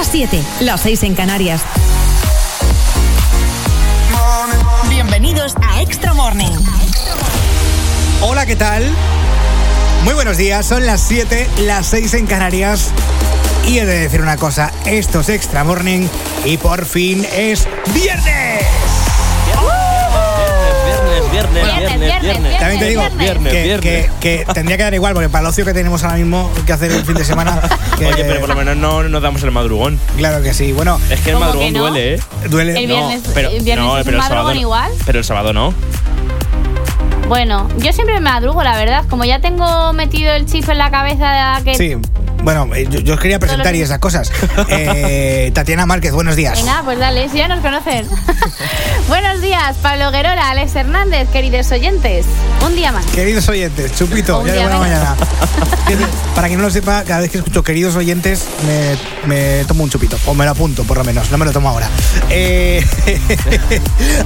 las 7, las 6 en Canarias. Bienvenidos a Extra Morning. Hola, ¿qué tal? Muy buenos días, son las 7, las 6 en Canarias. Y he de decir una cosa, esto es Extra Morning y por fin es viernes. Viernes, viernes, viernes. También te digo Viernes, que, viernes. que- que tendría que dar igual, porque para el ocio que tenemos ahora mismo que hacer el fin de semana. que- Oye, pero por lo menos no nos damos el madrugón. Claro que sí. Bueno, Es que el ¿Cómo madrugón que no? duele, ¿eh? duele. El No, pero, el viernes no, es pero un el sábado madrugón no. igual. Pero el sábado no. Bueno, yo siempre me madrugo, la verdad. Como ya tengo metido el chip en la cabeza que. Sí. Bueno, eh, yo, yo os quería presentar y esas cosas. Eh, Tatiana Márquez, buenos días. Venga, pues dale, si ya nos conocen. Buenos días, Pablo Guerola, Alex Hernández, queridos oyentes. Un día más. Queridos oyentes, chupito, Un ya de día buena menos. mañana. Para quien no lo sepa, cada vez que escucho queridos oyentes, me, me tomo un chupito. O me lo apunto, por lo menos. No me lo tomo ahora. Eh,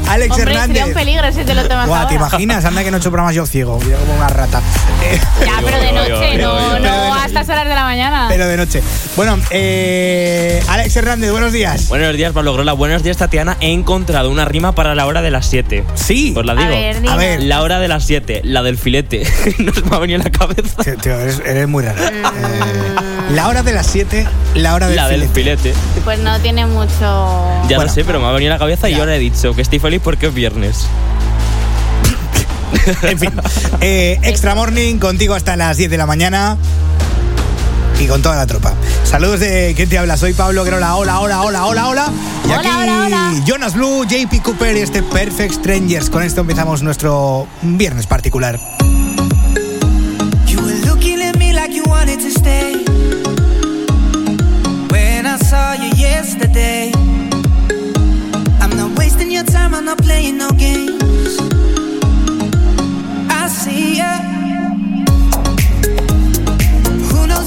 Alex Hombre, Hernández. sería un peligro si te lo tomas Guau, ¿te imaginas? Anda que no he hecho programas yo ciego. Yo como una rata. Eh, Ya, pero de noche, no, no a estas horas de la mañana. Pero de noche. Bueno, eh, Alex Hernández, buenos días. Buenos días, Pablo Grola. Buenos días, Tatiana. He encontrado una rima para la hora de las 7. Sí. Pues la a digo. ver. A ver. La hora de las 7, la del filete. no se me ha venido en la cabeza. Tío, tío, eres, eres muy raro. Mm. Eh, la hora de las 7, la hora del la del filete. filete. Pues no tiene mucho. Ya Bueno. lo sé, pero me ha venido en la cabeza y Ya. ahora he dicho que estoy feliz porque es viernes. En fin, eh, Extra Morning contigo hasta las 10 de la mañana y con toda la tropa. Saludos de ¿Quién te habla? Soy Pablo Guerola. Hola, hola, hola, hola, hola. Y Hola, aquí hola, hola. Jonas Blue, JP Cooper y este Perfect Strangers. Con esto empezamos nuestro viernes particular. You were looking at me like you wanted to stay. When I saw you yesterday, I'm not wasting your time, I'm not playing no games.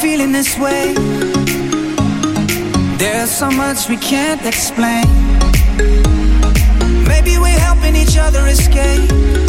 feeling this way. There's so much we can't explain. Maybe we're helping each other escape.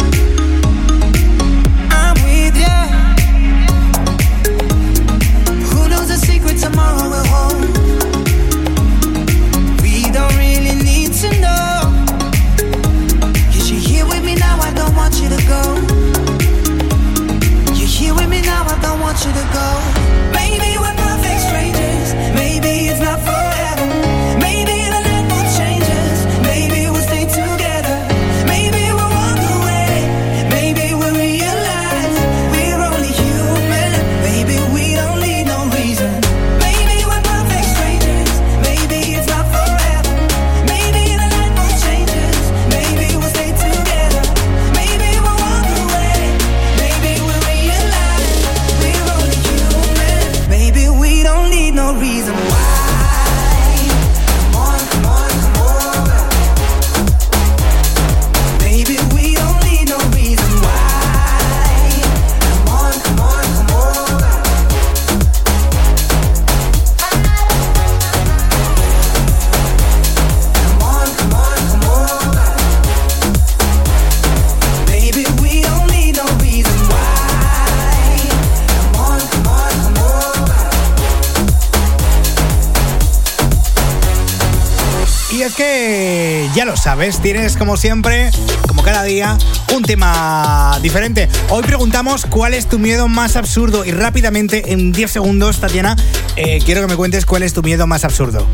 Ya lo sabes, tienes como siempre, como cada día, un tema diferente. Hoy preguntamos cuál es tu miedo más absurdo y rápidamente, en 10 segundos, Tatiana, eh, quiero que me cuentes cuál es tu miedo más absurdo.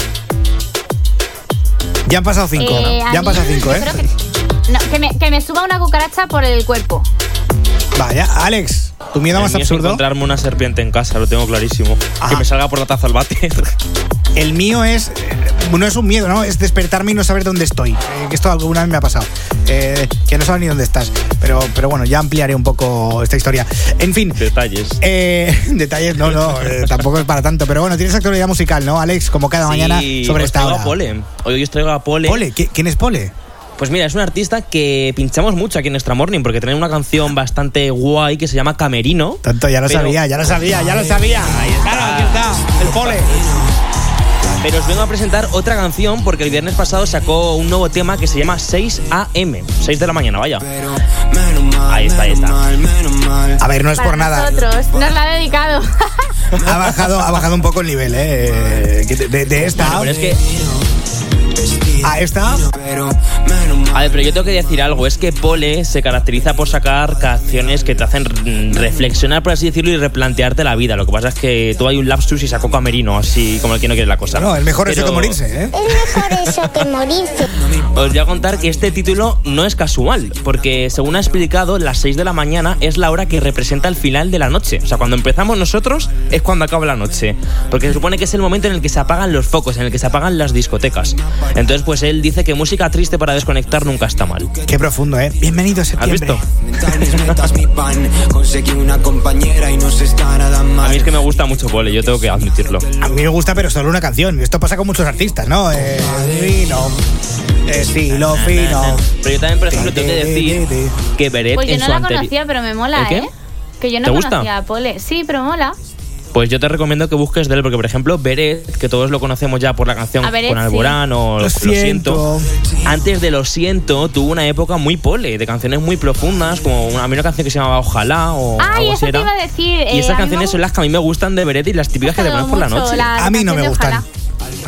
Ya han pasado 5, Eh, ya han pasado 5, yo ¿eh? que, no, que, me, que me suba una cucaracha por el cuerpo. Vaya, Alex, tu miedo El más mío es absurdo. encontrarme una serpiente en casa, lo tengo clarísimo. Ajá. Que me salga por la taza al váter. El mío es. No es un miedo, ¿no? Es despertarme y no saber dónde estoy. Eh, que esto alguna vez me ha pasado. Eh, que no sabes ni dónde estás. Pero, pero bueno, ya ampliaré un poco esta historia. En fin. Detalles. eh, detalles, no, no, eh, tampoco es para tanto. Pero bueno, tienes actualidad musical, ¿no, Alex? Como cada mañana Sí, sobre os esta traigo hora. a Pole. Hoy os traigo a Pole. Pole, ¿qui- ¿quién es Pole? Pues mira, es un artista que pinchamos mucho aquí en Extra Morning porque tiene una canción bastante guay que se llama Camerino. Tanto, ya lo Pero- sabía, ya lo sabía, ya lo sabía. Ahí está, aquí está, el Pole. Pero os vengo a presentar otra canción porque el viernes pasado sacó un nuevo tema que se llama 6 AM. 6 de la mañana, vaya. Ahí está, ahí está. A ver, no es Para por nada. nosotros. Nos la ha dedicado. Ha bajado, ha bajado un poco el nivel, ¿eh? De, de- de esta Pero es que, a esta. a ver, pero yo tengo que decir algo. Es que Pole se caracteriza por sacar canciones que te hacen reflexionar, por así decirlo, y replantearte la vida. Lo que pasa es que tú hay un lapsus y sacó Camerino, así como el que no quiere la cosa. No, es mejor eso Pero que morirse, ¿eh? Es mejor eso que morirse. Os voy a contar que este título no es casual, porque según ha explicado, las 6 de la mañana es la hora que representa el final de la noche. O sea, cuando empezamos nosotros es cuando acaba la noche. Porque se supone que es el momento en el que se apagan los focos, en el que se apagan las discotecas. Entonces, pues él dice que música triste para desconectar nunca está mal. Qué profundo, ¿eh? Bienvenido a ¿Has septiembre. visto? No está nada A mí es que me gusta mucho Pole, yo tengo que admitirlo. A mí me gusta, pero solo una canción. Esto pasa con muchos artistas, ¿no? Eh, fino, estilo fino. Pero yo también, por ejemplo, tengo que decir que Beret Pues yo en no su la conocía, pero me mola. ¿eh? Que yo no ¿Te gusta? conocía a Pole. Sí, pero mola. Pues yo te recomiendo que busques de él, porque por ejemplo, Beret, que todos lo conocemos ya por la canción A Beret, con Alborán o Lo Lo siento. siento. Antes de Lo siento, tuvo una época muy pole, de canciones muy profundas, como una, a mí una canción que se llamaba Ojalá o Ay, algo así te era. iba a decir. Y eh, esas a mí canciones son las que a mí me gustan de Beret y las típicas que te pones por la noche. la A mí no me gustan. Ojalá.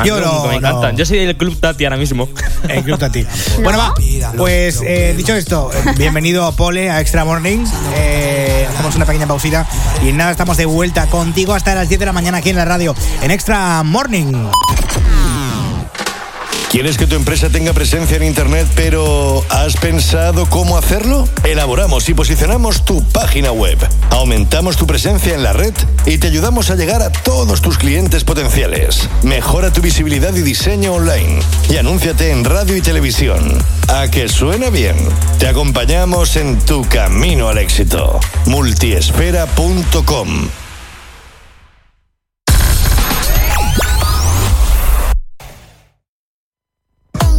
Yo me- no, me no. encantan. Yo soy del club Tati ahora mismo. Eh, club a ti. Bueno, va. Pues eh, dicho esto, eh, bienvenido a Pole, a Extra Morning. Eh, hacemos una pequeña pausita y nada, estamos de vuelta contigo hasta las 10 de la mañana aquí en la radio, en Extra Morning. ¿Quieres que tu empresa tenga presencia en Internet, pero has pensado cómo hacerlo? Elaboramos y posicionamos tu página web. Aumentamos tu presencia en la red y te ayudamos a llegar a todos tus clientes potenciales. Mejora tu visibilidad y diseño online. Y anúnciate en radio y televisión. ¿A que suena bien? Te acompañamos en tu camino al éxito. Multiesfera.com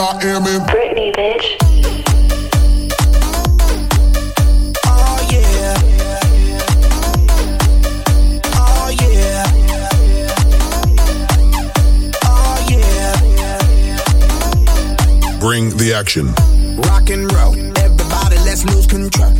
I Am in Britney, bitch. Oh yeah. Oh yeah. Oh yeah. Bring the Action. Rock and roll. Everybody, let's lose control.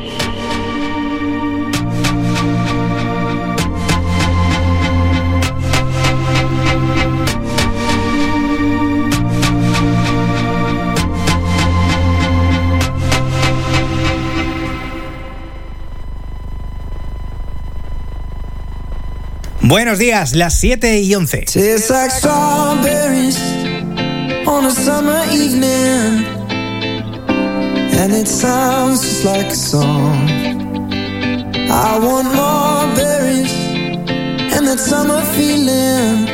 Buenos días, las 7 y 11. Tastes like strawberries on a summer evening, and it sounds just like a song. I want more berries and that summer feeling.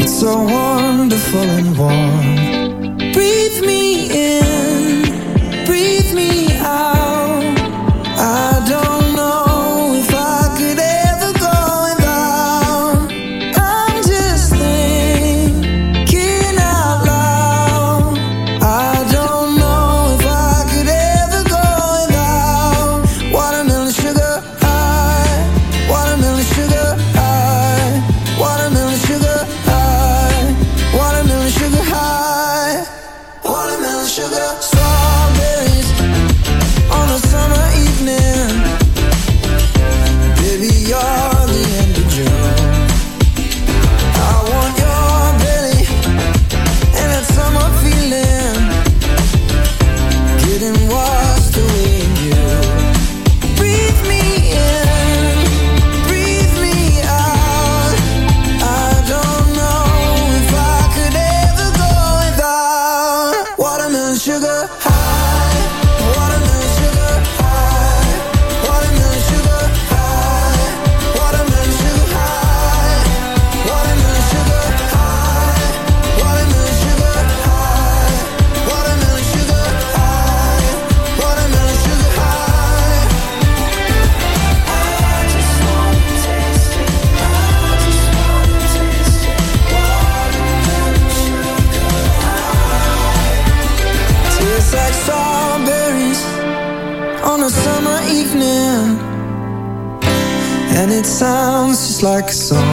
It's so wonderful and warm. Like a song.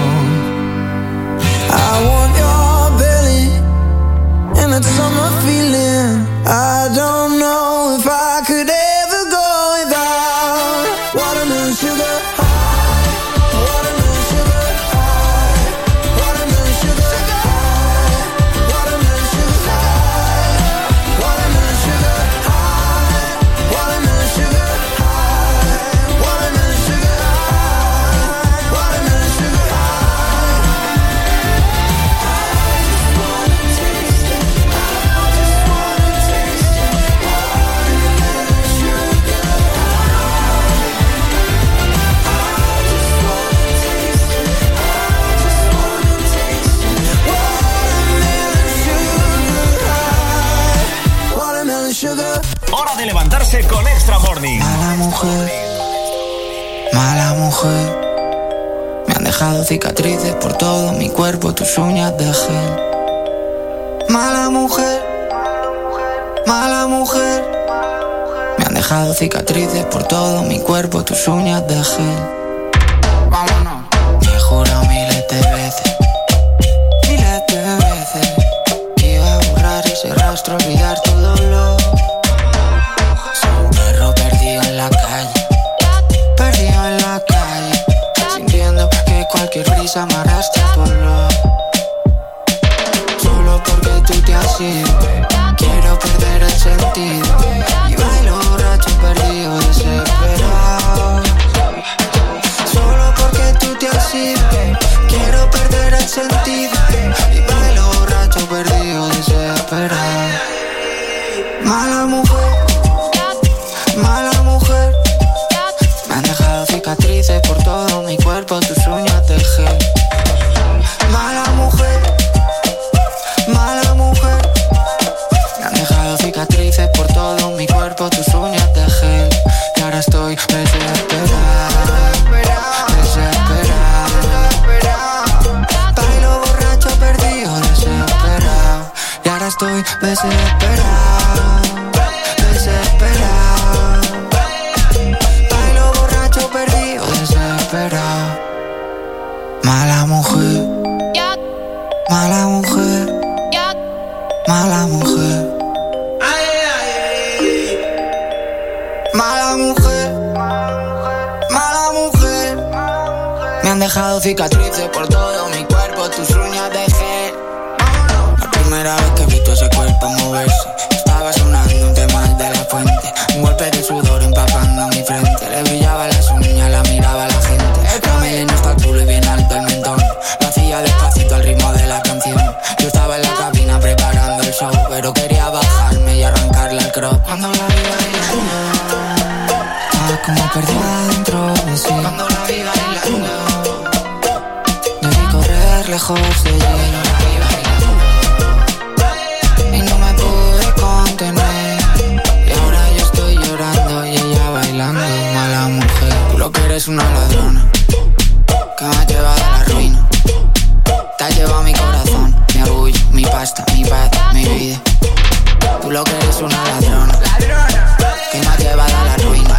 Todo mi cuerpo, tus uñas de gel. Mala mujer, mala mujer. Me han dejado cicatrices por todo mi cuerpo, tus uñas de gel. Ladrona. Que ha llevado a la ruina.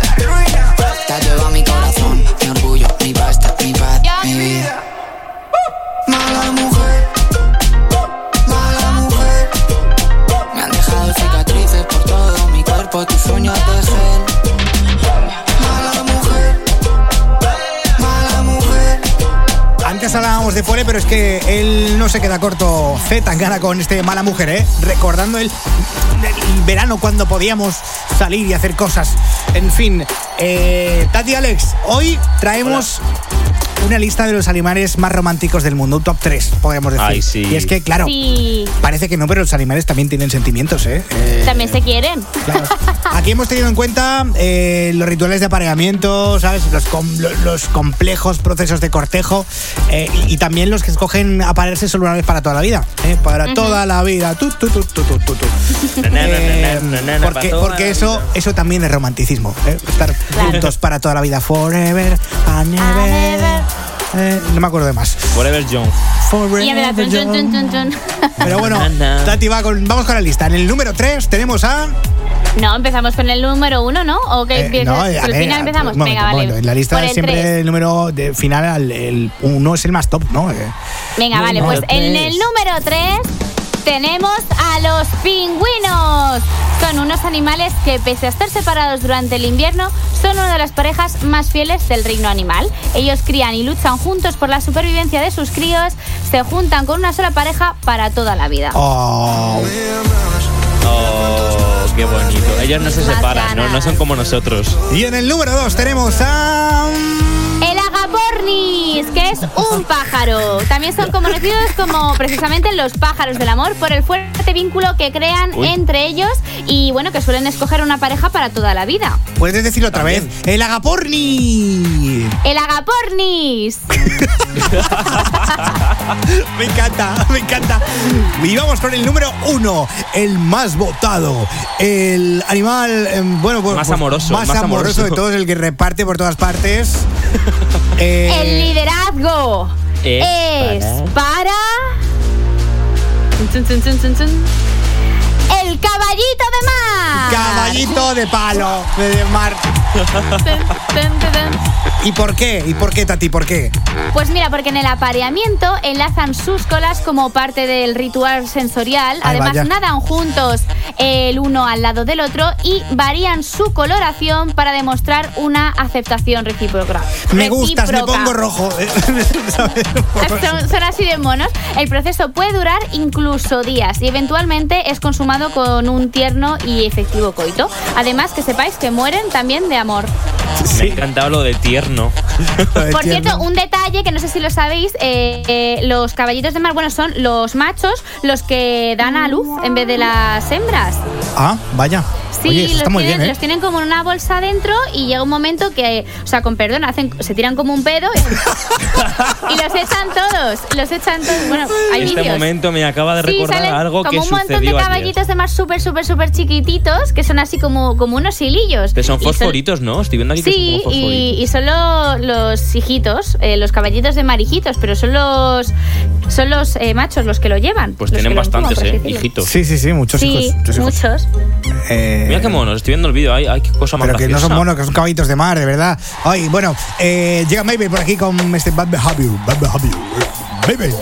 Es que él no se queda corto Z Tangana con este mala mujer, ¿eh? Recordando el, el verano cuando podíamos salir y hacer cosas. En fin, eh, Tati Alex, hoy traemos una lista de los animales más románticos del mundo, un top 3, podríamos decir. Ay, sí. Y es que, claro, Sí, parece que no, pero los animales también tienen sentimientos, ¿eh? Eh, también se quieren. Claro. Aquí hemos tenido en cuenta eh, los rituales de apareamiento, ¿sabes? Los, com- lo- los complejos procesos de cortejo eh, y, y también los que escogen aparearse solo una vez para toda la vida. ¿eh? Para toda la vida. Na, Eh, na, na, na, na, porque porque eso, eso también es romanticismo. ¿eh? Estar juntos para toda la vida. Forever and ever. Eh, no me acuerdo de más. Forever Young. Forever Y empieza tun, tun, tun, tun, tun. Pero bueno. Tati, va con- vamos con la lista. En el número 3 tenemos a. No, empezamos con el número uno, ¿no? ¿O que Eh, empieza? no, ¿Por a el final empezamos? un momento, Venga, un vale. En la lista el siempre tres. el número de final, el, el uno es el más top, ¿no? Eh, Venga, vale, pues en el número 3 tenemos a los pingüinos. Son unos animales que, pese a estar separados durante el invierno, son una de las parejas más fieles del reino animal. Ellos crían y luchan juntos por la supervivencia de sus críos, se juntan con una sola pareja para toda la vida. Oh. Oh, qué bonito. Ellos no se separan, ¿no? no son como nosotros. Y en el número 2 tenemos a. Agapornis, que es un pájaro. También son conocidos como precisamente los pájaros del amor por el fuerte vínculo que crean Uy. entre ellos y bueno, que suelen escoger una pareja para toda la vida. Puedes decirlo otra vez. El agaporni. El agapornis. me encanta, me encanta. Y vamos con el número 1, el más votado. El animal, eh, bueno, pues, Más pues, amoroso, Más, más amoroso de amoroso. todos, el que reparte por todas partes. Eh, El liderazgo Es es para... El caballito de mar. Caballito de palo de mar. ¿Y por qué? ¿Y por qué, Tati? ¿Por qué? Pues mira, porque en el apareamiento enlazan sus colas como parte del ritual sensorial. Ay, Además, vaya. nadan juntos el uno al lado del otro y varían su coloración para demostrar una aceptación recíproca. Me gustas, me pongo rojo. Son así de monos. El proceso puede durar incluso días y eventualmente es consumado con con un tierno y efectivo coito. Además, que sepáis que mueren también de amor. Sí. Me ha encantado lo de tierno. Por cierto, un detalle que no sé si lo sabéis, eh, eh, los caballitos de mar, bueno, son los machos los que dan a luz en vez de las hembras. Ah, vaya. Sí, Oye, los, tienen, bien, ¿eh? los, tienen, como en una bolsa dentro y llega un momento que, o sea, con perdón, hacen, se tiran como un pedo y, y los echan todos, los echan todos. Bueno, hay Este momento me acaba de recordar sí, algo como un montón de caballitos ayer. de mar súper, súper, súper chiquititos que son así como, como unos hilillos. Pero son fosforitos, ¿no? Estoy viendo aquí sí, que son fosforitos. Y, y son los hijitos, eh, los caballitos de marijitos, pero son los, son los eh, machos los que lo llevan. Pues tienen bastantes, ¿eh? Hijitos. Sí, sí, sí, muchos hijos. Muchos. Eh, Mira qué monos, estoy viendo el vídeo. hay ay, qué cosa Pero que no son monos, que son caballitos de mar, de verdad. Ay, bueno, llega Maybe por aquí con este Bad Behavior. Bad Behavior. Baby.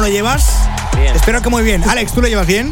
¿Cómo lo llevas? Bien. Espero que muy bien. Alex, ¿tú lo llevas bien?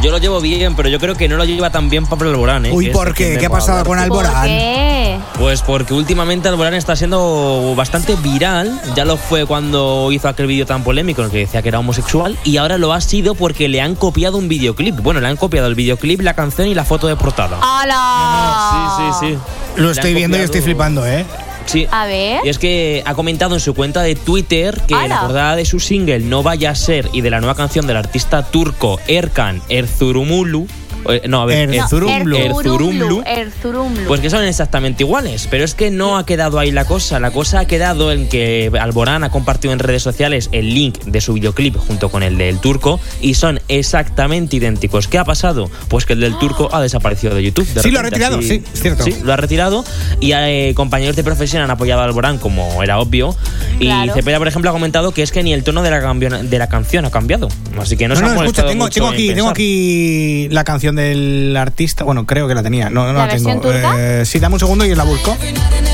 Yo lo llevo bien, pero yo creo que no lo lleva tan bien Pablo Alborán, ¿eh? Uy, ¿por qué? ¿Qué ha pasado hablar. con ¿Por Alborán? qué? Pues porque últimamente Alborán está siendo bastante viral. Ya lo fue cuando hizo aquel vídeo tan polémico en el que decía que era homosexual. Y ahora lo ha sido porque le han copiado un videoclip. Bueno, le han copiado el videoclip, la canción y la foto de portada. ¡Hala! Sí, sí, sí. Lo estoy viendo y estoy flipando, ¿eh? Sí. A ver. Y es que ha comentado en su cuenta de Twitter que ¡Hala! la portada de su single No Vaya a Ser y de la nueva canción del artista turco Erkan Erzurumulu. Eh, No, a ver, Er- No, Erzurumlu. Erzurumlu. Erzurumlu. Pues que son exactamente iguales, pero es que no ha quedado ahí la cosa. La cosa ha quedado en que Alborán ha compartido en redes sociales el link de su videoclip junto con el del turco y son exactamente idénticos. ¿Qué ha pasado? Pues que el del turco ha desaparecido de YouTube. de Sí, lo ha retirado, así- sí, es cierto. Sí, lo ha retirado y eh, compañeros de profesión han apoyado a Alborán como era obvio. Y Claro. Cepeda, por ejemplo, ha comentado que es que ni el tono de la, de la canción ha cambiado. Así que no, No, se ha no, escucha, tengo, mucho tengo en aquí, tengo aquí la canción del artista. Bueno, creo que la tenía. No, no ¿La la, tengo. Eh, sí, dame un segundo y la busco.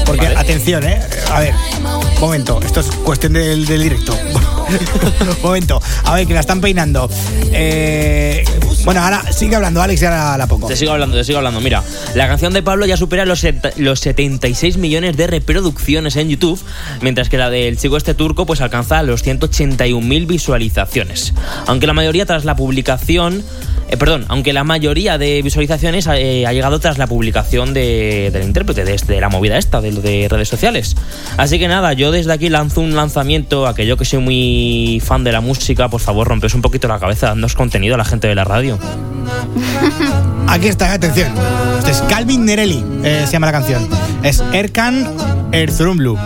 Porque, Vale. atención, ¿eh? A ver, momento. Esto es cuestión del, del directo. momento. A ver, que la están peinando. Eh, bueno, ahora sigue hablando, Alex, y ahora la pongo. Te sigo hablando, te sigo hablando. Mira, la canción de Pablo ya supera los, los 76 millones de reproducciones en YouTube, mientras que la del chico este turco pues alcanza los 181.000 visualizaciones. Aunque la mayoría tras la publicación, eh, perdón, aunque la mayoría de visualizaciones eh, ha llegado tras la publicación de- del intérprete, de, este- de la movida esta, de, redes sociales. Así que nada, yo desde aquí lanzo un lanzamiento a que yo que soy muy fan de la música, por favor, rompes un poquito la cabeza, dándonos contenido a la gente de la radio. Aquí está, atención. Este es Calvin Nerelli, eh, se llama la canción. Es Erkan Erzurumlu.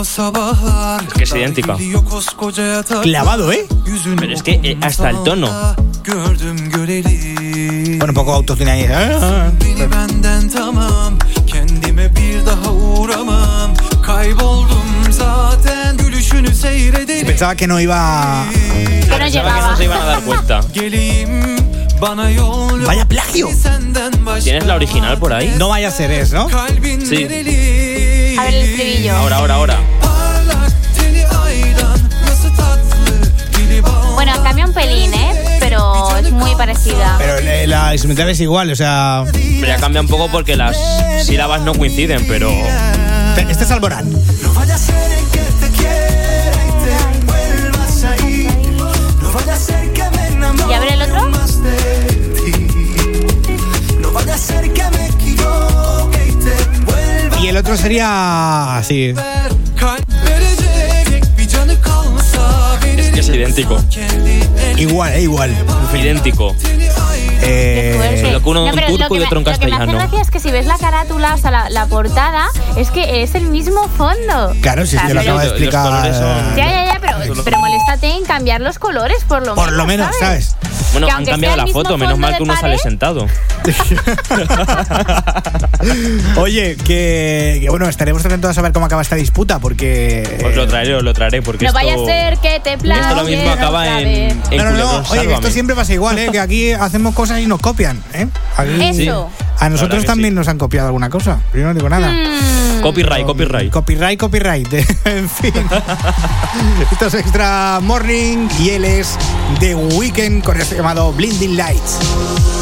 Es que es idéntica. Clavado, ¿eh? Pero es que eh, hasta el tono. Bueno, un poco autotune ahí. Ah, Gülüşünü seyredeyim Pensaba que no iba. Que no Pensaba que llegaba. no se iban a dar cuenta. Vaya plagio. ¿Tienes la original por ahí? No vaya a ser eso, ¿no? Sí. A ver el estribillo. Ahora, ahora, ahora. Bueno, cambia un pelín, ¿eh? Pero es muy parecida. Pero eh, la instrumental es igual, o sea. Pero ya cambia un poco porque las sílabas no coinciden, pero. Este es Alborán. No vaya a ser el otro sería así. Es que es idéntico. Igual, eh, igual. Idéntico. Eh, Solo que uno No, turco lo que y otro en Lo que me hace castellano. gracia es que si ves la carátula, o sea, la, la portada, es que es el mismo fondo. claro, si O es sea, que lo acaba de explicar. son- Ya, ya, ya, pero, pero en cambiar los colores, por lo menos. Por lo menos, ¿sabes? Bueno, Que han cambiado la foto, menos mal que uno sale pared. sentado. Oye, que, que bueno, estaremos atentos a saber cómo acaba esta disputa, porque. Os lo traeré, os lo traeré, porque No esto. vaya a ser que te Esto lo mismo acaba en, en No, no, no. Oye, que esto siempre pasa igual, ¿eh? Que aquí hacemos cosas y nos copian, ¿eh? Aquí- Eso. A nosotros también sí. nos han copiado alguna cosa. Yo no digo nada. Mm. Copyright, copyright. Copyright, copyright. en fin. Esto es Extra Morning y él es The Weeknd con este llamado Blinding Lights.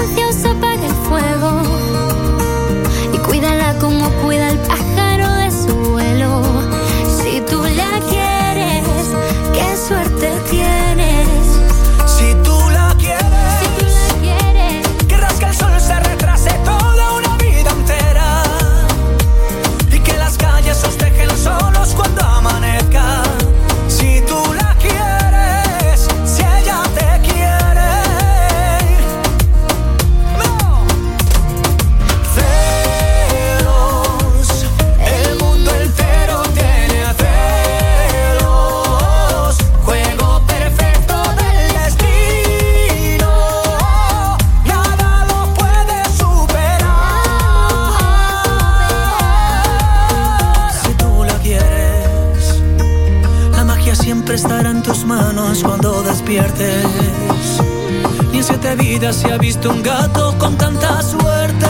vidas se ha visto un gato con tanta suerte.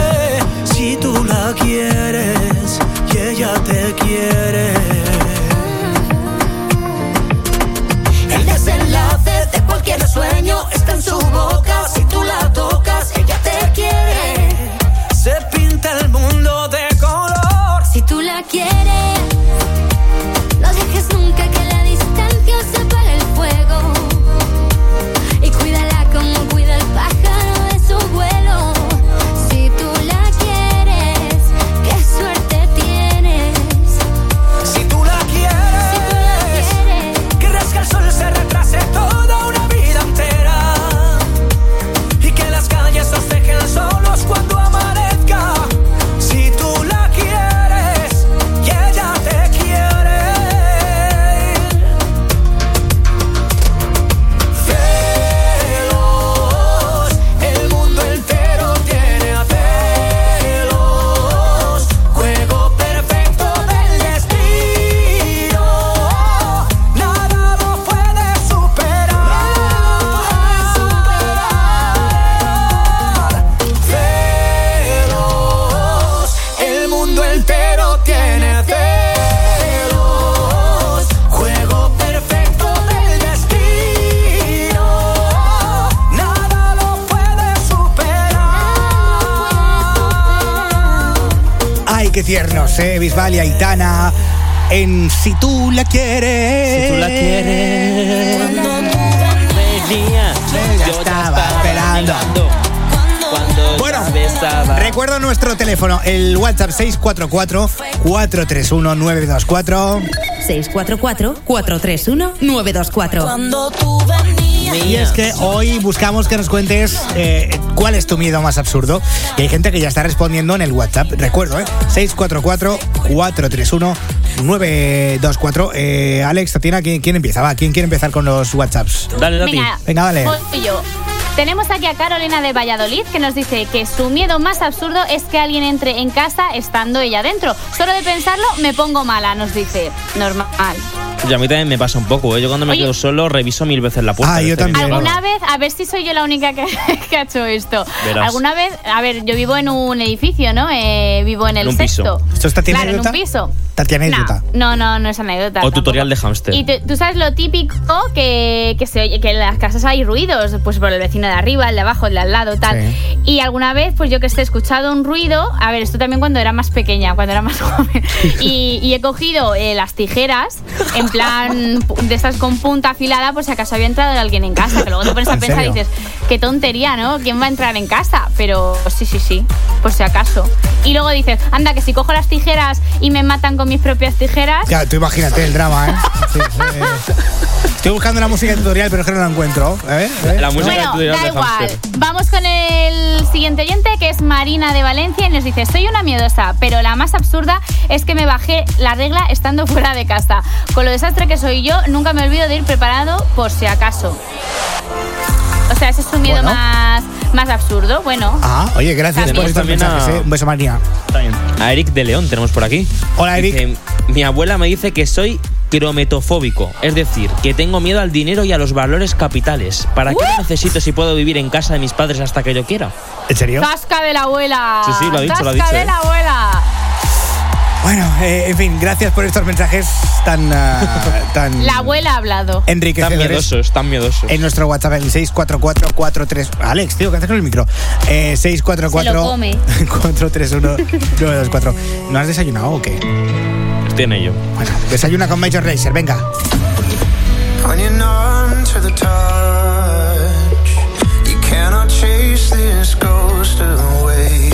Si tú la quieres y ella te quiere. ¿Eh? Bisbal y Aitana. En Si tú la quieres. Si tú la quieres. Venía. Yo estaba esperando. Cuando Bueno. Recuerdo nuestro teléfono, el WhatsApp 644-431-924. 644-431-924. Cuando tú venías. Y es que hoy buscamos que nos cuentes eh, cuál es tu miedo más absurdo. Y hay gente que ya está respondiendo en el WhatsApp. Recuerdo, ¿eh? 644-431-924. Eh, Alex, Tatiana, ¿quién, quién empieza? Va, ¿quién quiere empezar con los WhatsApps? Dale, Tati. Venga, Venga, dale. voy yo. Tenemos aquí a Carolina de Valladolid que nos dice que su miedo más absurdo es que alguien entre en casa estando ella dentro. Solo de pensarlo me pongo mala, nos dice. Normal. Y a mí también me pasa un poco, ¿eh? Yo cuando me Oye. quedo solo reviso mil veces la puerta. Ah, yo Veces. también. ¿Alguna vez, a ver si soy yo la única que, que ha hecho esto? Verás. ¿Alguna vez, a ver, yo vivo en un edificio, ¿no? Eh, vivo en el En un piso. sexto. ¿Esto es Tatiana Claro, en un piso. Tatiana No, anécdota. No, no, no es anécdota. O tampoco. tutorial de hámster. Y tú sabes lo típico que, que se oye, que en las casas hay ruidos, pues por el vecino de arriba, el de abajo, el de al lado, tal. Sí. Y alguna vez, pues yo que esté he escuchado un ruido, a ver, esto también cuando era más pequeña, cuando era más joven, y, y he cogido eh, las tijeras, en plan de estas con punta afilada, por si acaso había entrado alguien en casa. Que luego te pones a ¿En pensar y dices, qué tontería, ¿no? ¿Quién va a entrar en casa? Pero sí, sí, sí, por si acaso. Y luego dices, anda, que si cojo las tijeras y me matan con mis propias tijeras. Ya, tú imagínate el drama, ¿eh? Sí, sí. Estoy buscando la música tutorial, pero es que no la encuentro. ¿eh? ¿Eh? La música Bueno, tutorial da de igual. Vamos con el siguiente oyente, que es Marina de Valencia, y nos dice, soy una miedosa, pero la más absurda es que me bajé la regla estando fuera de casa. Con lo desastre que soy yo, nunca me olvido de ir preparado por si acaso. O sea, ese es un miedo Bueno. más, más absurdo. Bueno, Ah, oye, gracias También. por estos También a- mensajes. ¿eh? Un beso, María. A Eric de León tenemos por aquí. Hola, Eric. Dice, mi abuela me dice que soy crometofóbico, es decir, que tengo miedo al dinero y a los valores capitales. ¿Para qué lo necesito si puedo vivir en casa de mis padres hasta que yo quiera? ¿En serio? tasca de la abuela. Sí, sí, lo ha dicho, lo ha Tasca dicho, de ¿eh? la abuela. Bueno, eh, en fin, gracias por estos mensajes tan. ah, tan La abuela ha hablado. Tan enriquecedores. miedosos, tan miedosos. En nuestro WhatsApp, el 64443. Alex, tío, ¿qué haces con el micro? Eh, 644 Se lo come. 431 924. ¿No has desayunado o qué? Estoy en ello. Bueno, desayuna con Major Racer, venga. When you're numb to the touch, you cannot chase this ghost away.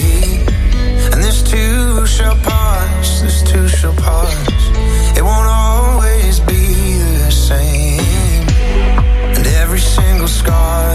And this too shall pass, this too shall pass. It won't always be the same. And every single scar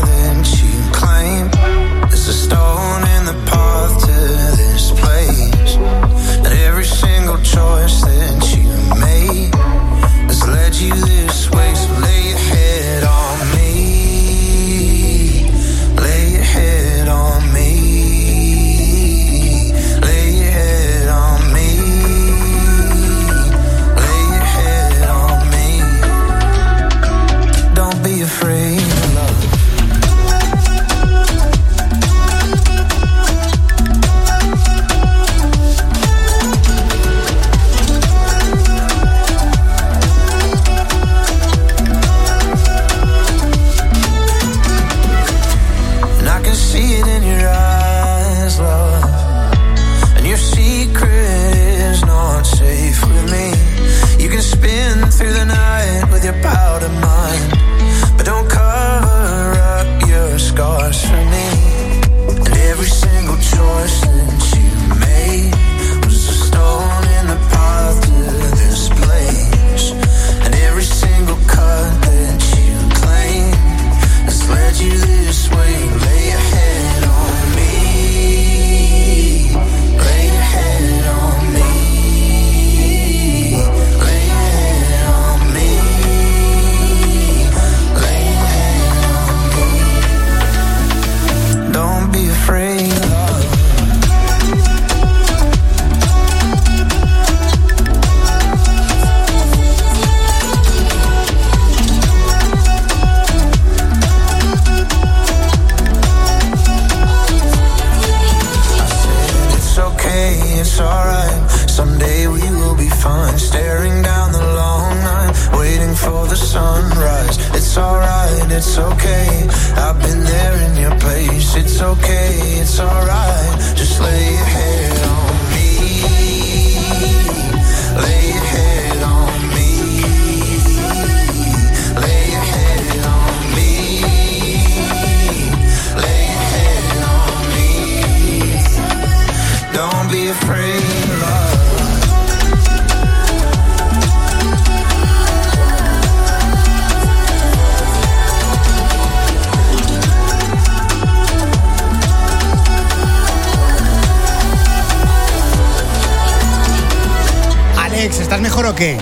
qué?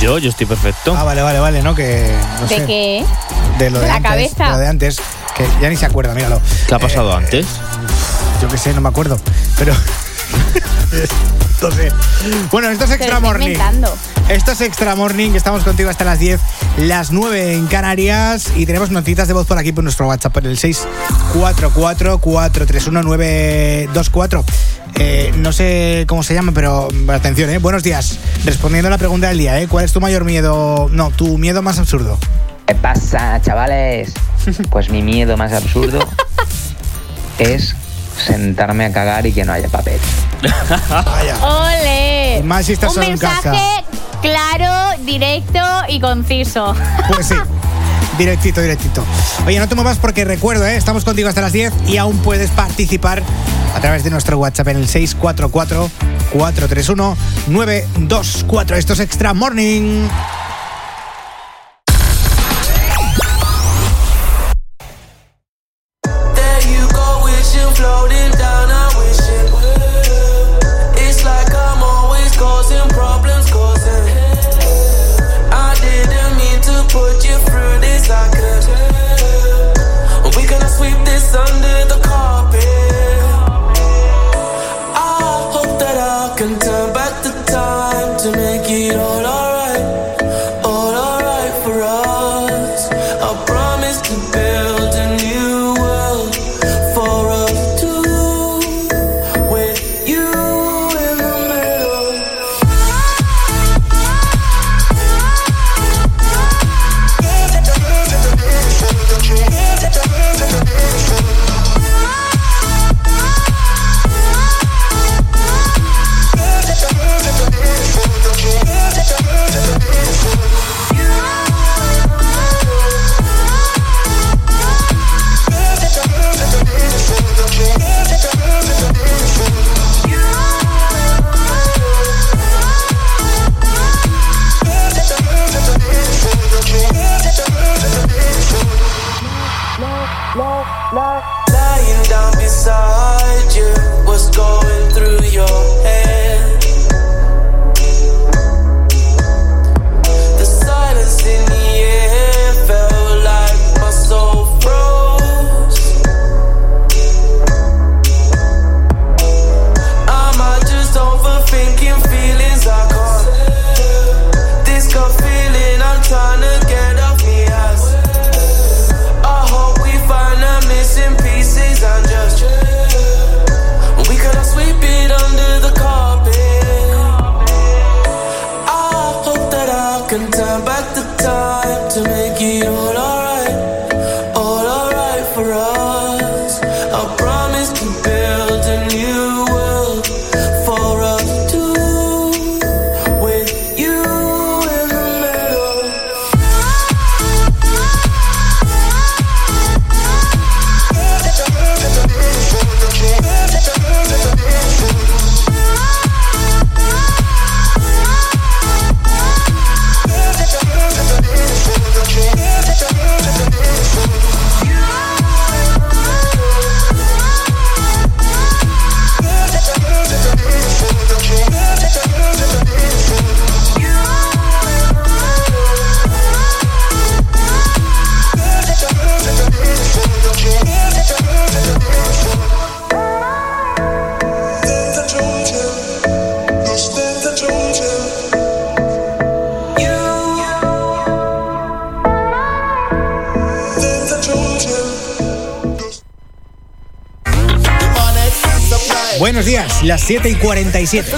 Yo, yo estoy perfecto. Ah, vale, vale, vale, ¿no? Que. No ¿De sé, qué? De lo de La antes. cabeza. de lo de antes. Que ya ni se acuerda, míralo. ¿Qué ha pasado antes? Yo qué sé, no me acuerdo. Pero. sé. Bueno, esto es Extra Morning. Esto es Extra Morning, estamos contigo hasta las 10, las 9 en Canarias y tenemos notitas de voz por aquí por nuestro WhatsApp, por el 644-431-924. Eh, no sé cómo se llama, pero atención, ¿eh? Buenos días. Respondiendo a la pregunta del día, ¿eh? ¿Cuál es tu mayor miedo? No, tu miedo más absurdo. ¿Qué pasa, chavales? Pues mi miedo más absurdo es sentarme a cagar y que no haya papel. Vaya. ¡Ole! Más si estás solo mensaje en casa. claro, directo y conciso. Pues sí. Directito, directito. Oye, no te muevas porque recuerdo, ¿eh? estamos contigo hasta las 10 y aún puedes participar a través de nuestro WhatsApp en el 644 431 924. Esto es Extra Morning. las 7 y 47.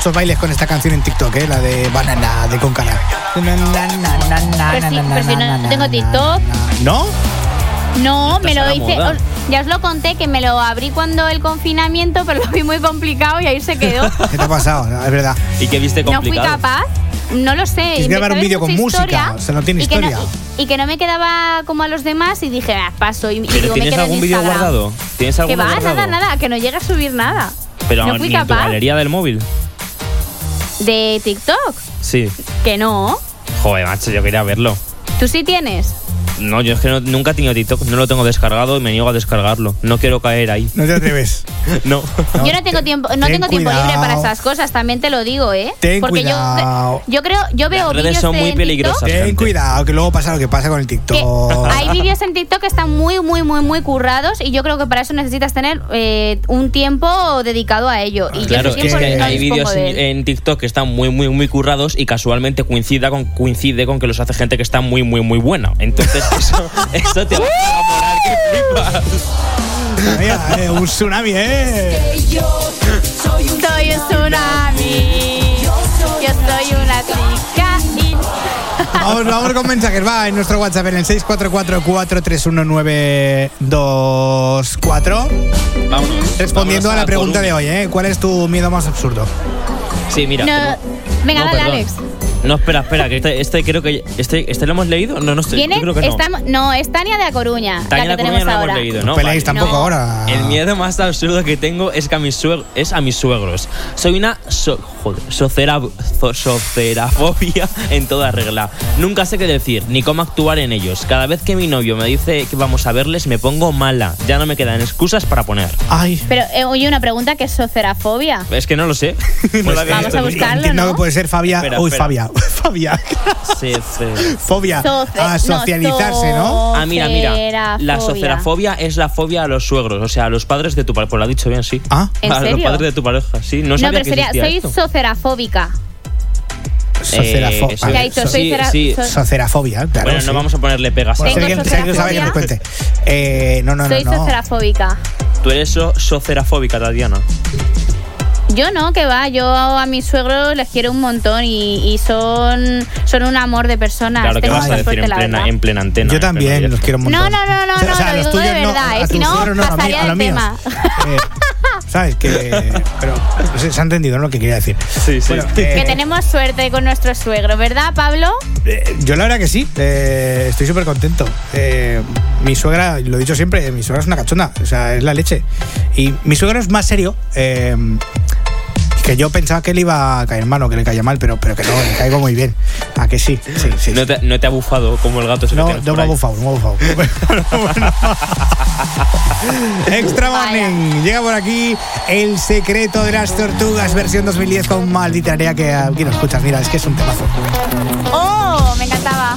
Muchos bailes con esta canción en TikTok, ¿eh? la de Banana de Concana. Pero sí, pero si no tengo TikTok. ¿No? No, me lo hice. moda. Ya os lo conté que me lo abrí cuando el confinamiento, pero lo vi muy complicado y ahí se quedó. ¿Qué te ha pasado? Es verdad. ¿Y qué viste No fui capaz. No lo sé. Me grabar un vídeo con música, historia, o sea, no tiene y que historia. y, y que no me quedaba como a los demás y dije, ah, paso. Y, y ¿Pero digo, me tienes en algún vídeo guardado? ¿Tienes Que alguno va, guardado? nada, nada, que no llega a subir nada. Pero no fui ni en tu capaz. galería del móvil. De TikTok, Sí. que no. Joder, macho, yo quería verlo. ¿Tú sí tienes? No, yo es que no- nunca he tenido TikTok, no lo tengo descargado y me niego a descargarlo. No quiero caer ahí. No te atreves. no. yo no tengo tiempo, no ten tengo tiempo libre para esas cosas, también te lo digo, ¿eh? Ten Porque cuidado. yo yo creo, yo veo redes vídeos son muy peligrosas. TikTok Ten cuidado, que luego pasa lo que pasa con el TikTok. Hay vídeos en TikTok que están muy, muy, muy, muy currados y yo creo que para eso necesitas tener eh, un tiempo dedicado a ello. Y Claro, yo es tiempo que no hay vídeos en TikTok que están muy, muy, muy currados y casualmente coincida con, coincide con que los hace gente que está muy, muy, muy buena. Entonces, eso, eso te va a enamorar que flipas. Mira, eh, un tsunami, ¿eh? soy un, tsunami. Yo soy una chica. Vamos, vamos con mensajes. Va en nuestro WhatsApp en el 644-431924. Vámonos. Respondiendo Vámonos a la pregunta de hoy, ¿eh? ¿Cuál es tu miedo más absurdo? Sí, mira. No, venga, No, dale, perdón. Alex. No, espera, espera, que este, este creo que. Este, ¿Este lo hemos leído? No, no estoy. Creo que no. No, es Tania de A Coruña, Tania la que la Coruña tenemos no lo ahora. hemos leído, ¿no? No peleéis Vale. tampoco ahora. El miedo más absurdo que tengo es que a mis suegros, es a mis suegros. Soy una so- joder, socera- socerafobia en toda regla. Nunca sé qué decir ni cómo actuar en ellos. Cada vez que mi novio me dice que vamos a verles me pongo mala. Ya no me quedan excusas para poner. Ay. Pero, eh, oye, una pregunta que es socerafobia. Es que no lo sé. No lo Vamos visto a buscarlo, ¿no? puede ser Fabia. Espera, Uy, espera. Fabia. Fobia. Soce- a no, socializarse, ¿no? Ah, mira, mira. La Socerafobia. socerafobia es la fobia a los suegros, o sea, a los padres de tu pareja. Pues lo ha dicho bien, sí. Ah. ¿En a los padres de tu pareja, sí. No, No, sabía pero que sería, soy esto. socerafóbica. Socerafo- Eh, Ah, Socerafobia, claro. Bueno, sí. no vamos a ponerle pegas. Bueno, Tengo si alguien, si alguien lo sabe, que nos cuente. Eh, no, no, no. soy no. socerafóbica. Tú eres so- socerafóbica, Tatiana. Yo no, que va, yo a mis suegros les quiero un montón y, y son, son un amor de personas. Claro que vas a decir en plena, en plena antena. Yo también los quiero un montón. No, no, no, no, O sea, no, o sea, lo digo de no, verdad, a ¿eh? Si no, no, a mí- pasaría del tema. ¿Sabes? Que. Pero se, se ha entendido ¿no? lo que quería decir. Sí, sí. Bueno, eh, Que tenemos suerte con nuestro suegro, ¿verdad, Pablo? eh, yo la verdad que sí, eh, estoy súper contento. Eh, mi suegra, lo he dicho siempre, mi suegra es una cachonda, o sea, es la leche. Y mi suegro es más serio. Que yo pensaba que le iba a caer mal o que le caía mal, pero, pero que no, le caigo muy bien. ¿A que sí? Sí, sí. No te, no te ha bufado como el gato que No, no me ha bufado, no me ha bufado. Extra Morning. Llega por aquí El secreto de las tortugas, versión 2010 con maldita Nerea, que aquí no escuchas. Mira, es que es un temazo. ¡Oh! Me encantaba.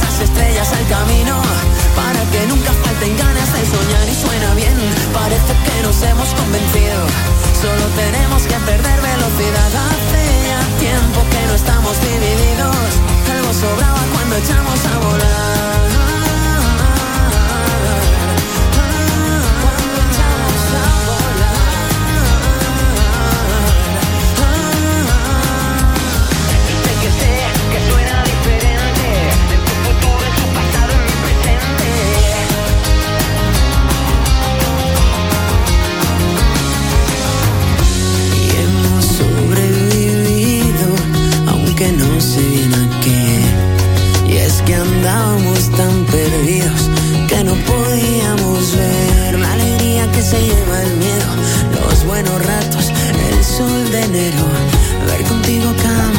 las estrellas al camino. Para que nunca falten ganas de soñar y suena bien. Parece que nos hemos convencido. Solo tenemos que perder velocidad. Hace ya tiempo que no estamos divididos. Algo sobraba cuando echamos a volar. Aunque no sé bien a qué. Y es que andábamos tan perdidos que no podíamos ver la alegría que se lleva el miedo, los buenos ratos, el sol de enero, ver contigo cada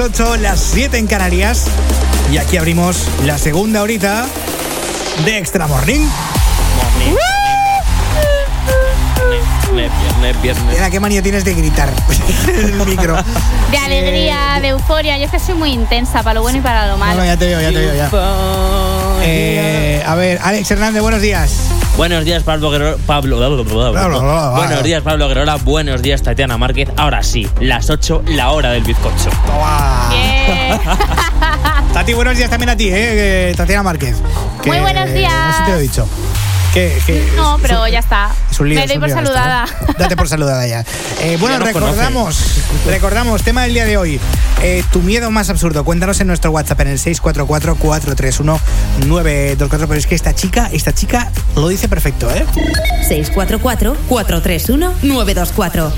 8, las 7 en Canarias. Y aquí abrimos la segunda horita de Extra Morning. Viernes, viernes, viernes. Mira, ¿qué manía tienes de gritar en el micro? De alegría, de euforia. Yo es que soy muy intensa para lo bueno y para lo malo. no, ya te veo, ya te veo, ya. Eh, a ver, Alex Hernández, buenos días. Buenos días, Pablo Guerrero. Pablo. Buenos días, Pablo Guerola. Buenos días, Tatiana Márquez. Ahora sí, las 8, la hora del bizcocho. Tati, buenos días también a ti, eh, Tatiana Márquez. Muy buenos días. No sé si te lo he dicho. Que, que No, pero ya está. es un lío, Me doy un por esto, saludada. ¿eh? Date por saludada ya. Eh, bueno, Ya recordamos, recordamos, tema del día de hoy. eh, tu miedo más absurdo. Cuéntanos en nuestro WhatsApp en el 644-431-924. Pero es que esta chica, esta chica lo dice perfecto, ¿eh? 644-431-924.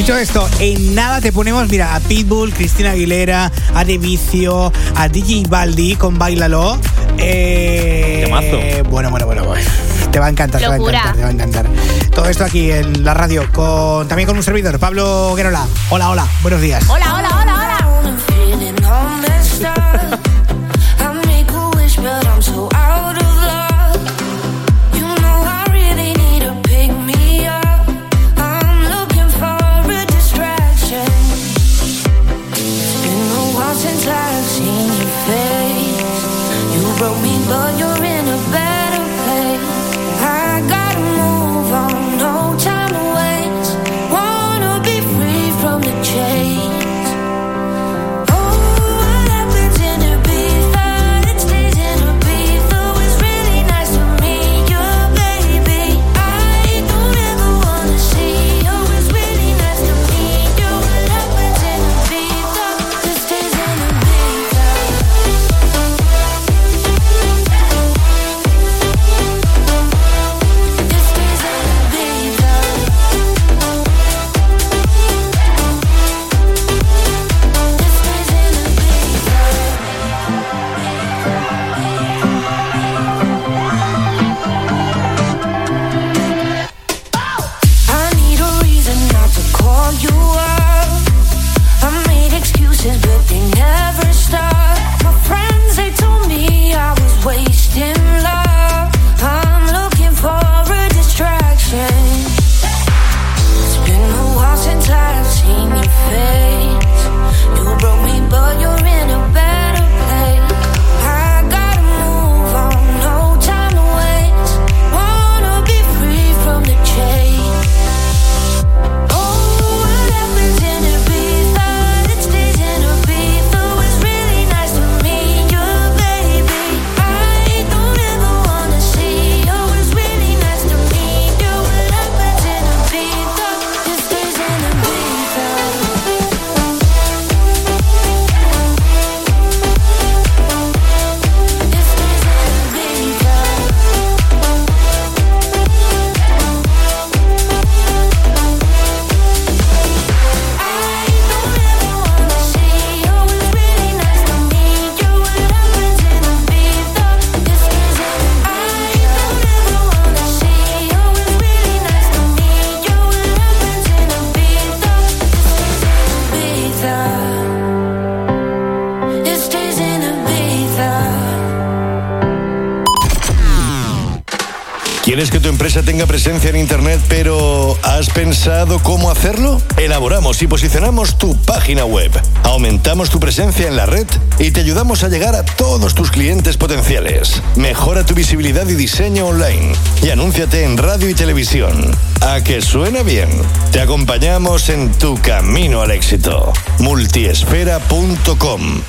Dicho esto, en nada te ponemos, mira, a Pitbull, Cristina Aguilera, a De Vicio, a DJ Baldi con Bailalo. Eh, Temazo. bueno, bueno, bueno, bueno. Te va a encantar, te va a encantar, te va a encantar. Todo esto aquí en la radio, con también con un servidor, Pablo Guerola. Hola, hola, buenos días. Hola, hola, tenga presencia en Internet, pero has pensado cómo hacerlo? Elaboramos y posicionamos tu página web. Aumentamos tu presencia en la red y te ayudamos a llegar a todos tus clientes potenciales. Mejora tu visibilidad y diseño online. Y anúnciate en radio y televisión. ¿A que suena bien? Te acompañamos en tu camino al éxito. Multiesfera.com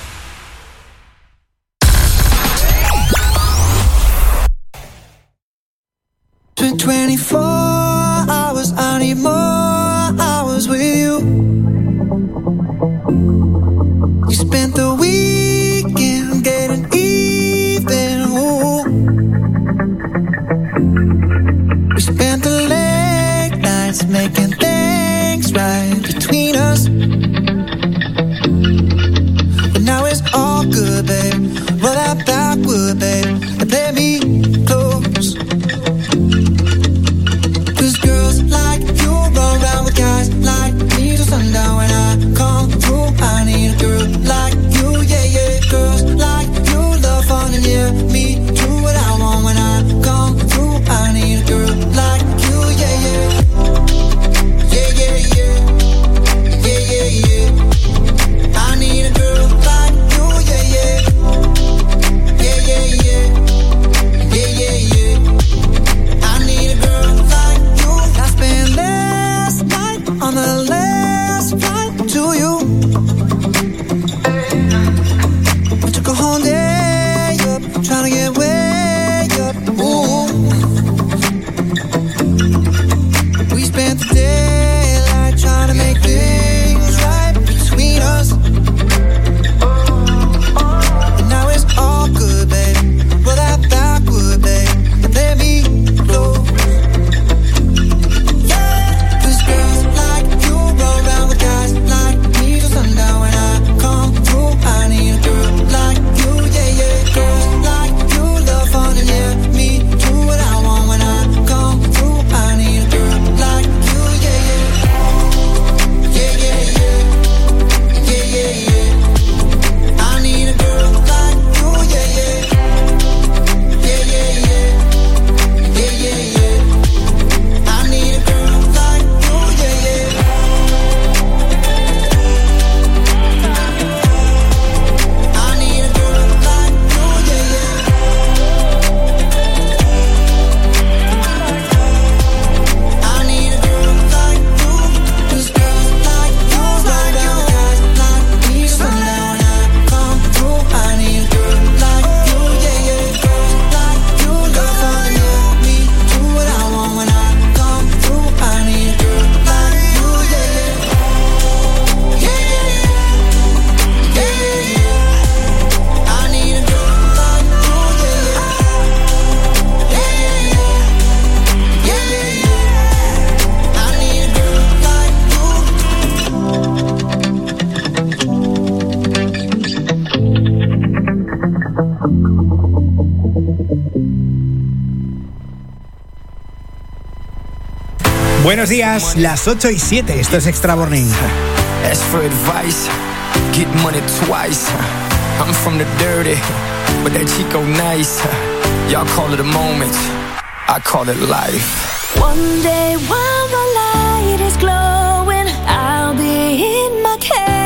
Buenos días, las 8 y 7, esto es Extra Morning. Ask for advice, get money twice. I'm from the dirty, but that Chico nice. Y'all call it a moment, I call it life. One day while the light is glowing, I'll be in my cave.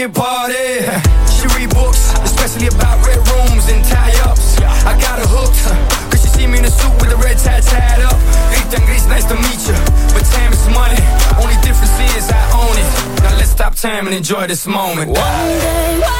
wicked party. She read books, especially about red rooms and tie-ups. I got her hooked, cause she see me in a suit with a red tie tied up. Ethan Greece, nice to meet you, but time is money. Only difference is I own it. Now let's stop time and enjoy this moment. One day,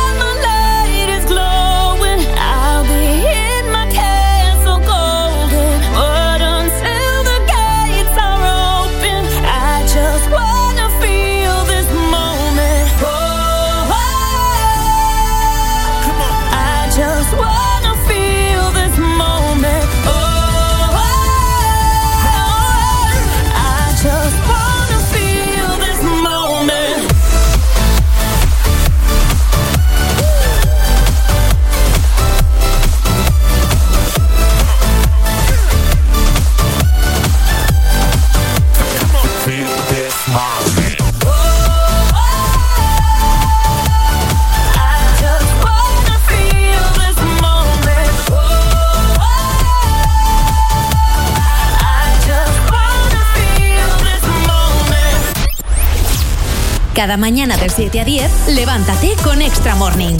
Cada mañana de 7 a 10, levántate con Extra Morning.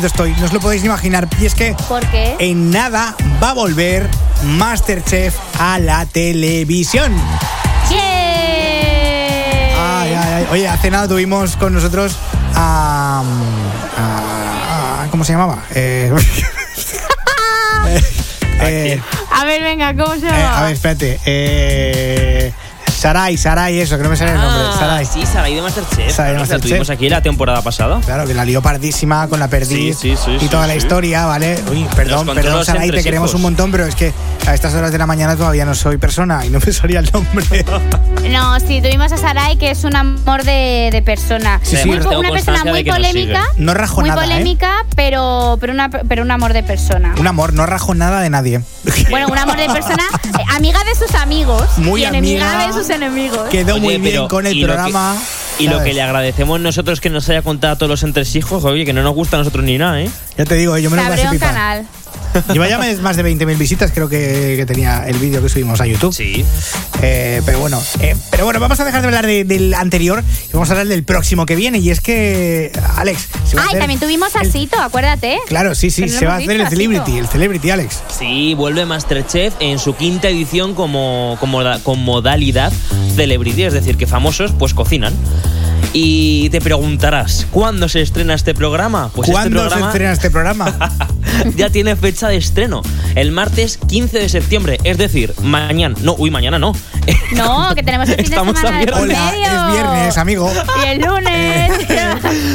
Contento estoy, no os lo podéis imaginar. Y es que ¿Por qué? en nada va a volver Masterchef a la televisión. ¡Yeah! Ay, ay, ay. Oye, hace nada tuvimos con nosotros a. a- a- ¿Cómo se llamaba? Eh, eh, A ver, venga, ¿cómo se eh, llama? a ver, espérate. Eh, Sarai, Sarai, eso, que no me sale el nombre. Ah, Sarai. sí, Sarai de Masterchef. Sarai de La Masterchef. tuvimos aquí la temporada pasada. Claro, que la lió pardísima con la perdiz Sí, sí, sí, y toda la historia, ¿vale? Uy, perdón, Los perdón, Sarai, te queremos hijos. un montón, pero es que a estas horas de la mañana todavía no soy persona y no me salía el nombre. No, sí, tuvimos a Sarai, que es un amor de, de persona. Sí, sí. Muy una persona muy polémica. No rajo muy nada, ¿eh? polémica, pero, pero, una, pero un amor de persona. Un amor, no rajo nada de nadie. Bueno, un amor de persona, eh, amiga de sus amigos Muy y enemiga de sus enemigos. Quedó Oye, muy bien pero- con el programa. Y lo que le agradecemos nosotros que nos haya contado a todos los entresijos, oye, que no nos gusta a nosotros ni nada, ¿eh? Ya te digo, yo me lo un pipa. canal. Lleva ya más de 20.000 visitas, creo que, que tenía el vídeo que subimos a YouTube. Sí. Eh, pero bueno, eh, pero bueno, vamos a dejar de hablar de- del anterior y vamos a hablar del próximo que viene. Y es que, Alex, se va a Ay, hacer- también tuvimos a Sito, acuérdate. Claro, sí, sí, Pero no se va a hemos hacer el dicho Celebrity, Sito. el Celebrity, Alex. Sí, vuelve Masterchef en su quinta edición como, como da- con modalidad celebrity, es decir, que famosos pues cocinan. Y te preguntarás, ¿cuándo se estrena este programa? Pues ¿Cuándo este se programa estrena este programa? ya tiene fecha de estreno, el martes 15 de septiembre, es decir, mañana, no, uy, mañana no. No, que tenemos el fin Estamos a semana de viernes. medio. es viernes, amigo. Y el lunes.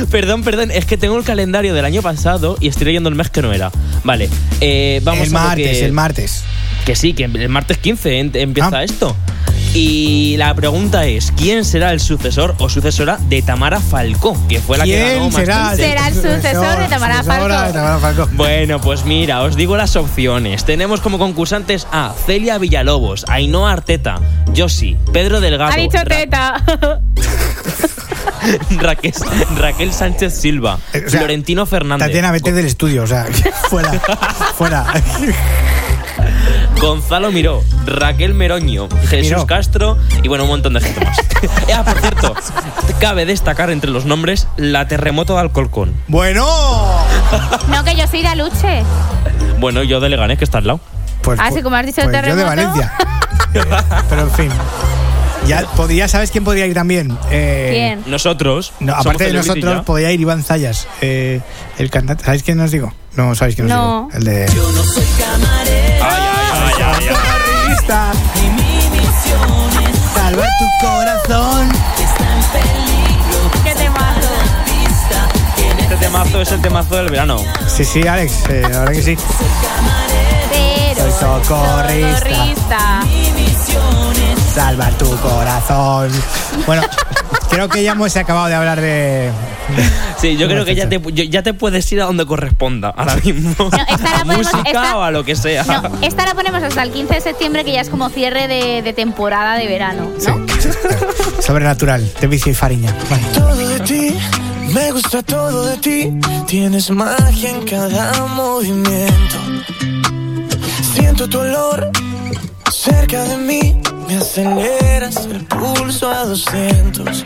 perdón, perdón, es que tengo el calendario del año pasado y estoy leyendo el mes que no era. Vale, eh, vamos el a martes, que- el martes. Que sí, que el martes 15 en- empieza Ah. esto. Y la pregunta es, ¿quién será el sucesor o sucesora de Tamara Falcó? Que fue la que ¿Quién ganó será? Masterchef. Será el sucesor de Tamara Falcó. de Tamara Falcó. Bueno, pues mira, os digo las opciones. Tenemos como concursantes a Celia Villalobos, Ainhoa Arteta, Josi, Pedro Delgado, Ha dicho Ra- teta. Raquel, Raquel Sánchez Silva, Eh, o sea, Florentino Fernández, Tatiana, vete del estudio, o sea, fuera, fuera. Gonzalo Miró, Raquel Meroño, Jesús Miró. Castro y bueno, un montón de gente más. ah, por cierto, cabe destacar entre los nombres la terremoto de Alcolcón. Bueno, No, que yo soy de Aluche. Bueno, yo de Leganés, que está al lado. pues, Ah, sí, como has dicho el pues yo de terremoto. Valencia. Pero en fin. Ya, podría, ¿sabes quién podría ir también? Eh, ¿Quién? Nosotros. No, aparte de nosotros, ya. podría ir Iván Zayas, eh, el cantante. ¿Sabéis quién os digo? No, ¿sabéis quién os No. digo? El de. Ay, ay, ay, ay, ay. Lista. Salvar tu corazón. ¿Qué te mato? Este temazo es el temazo del verano. Sí, sí, Alex, eh, la verdad que sí. Pero Soy socorrista. socorrista. Salvar tu corazón. Bueno, creo que ya hemos acabado de hablar de. Sí, yo creo que ya te, yo- ya te puedes ir a donde corresponda ahora mismo. esta la música esta- o a lo que sea. No, esta la ponemos hasta el 15 de septiembre, que ya es como cierre de, de temporada de verano, ¿no? Sobrenatural, de Vicio y Fariña. Vale. Todo de ti, me gusta todo de ti. Tienes magia en cada movimiento. Siento tu olor cerca de mí, me aceleras el pulso a 200.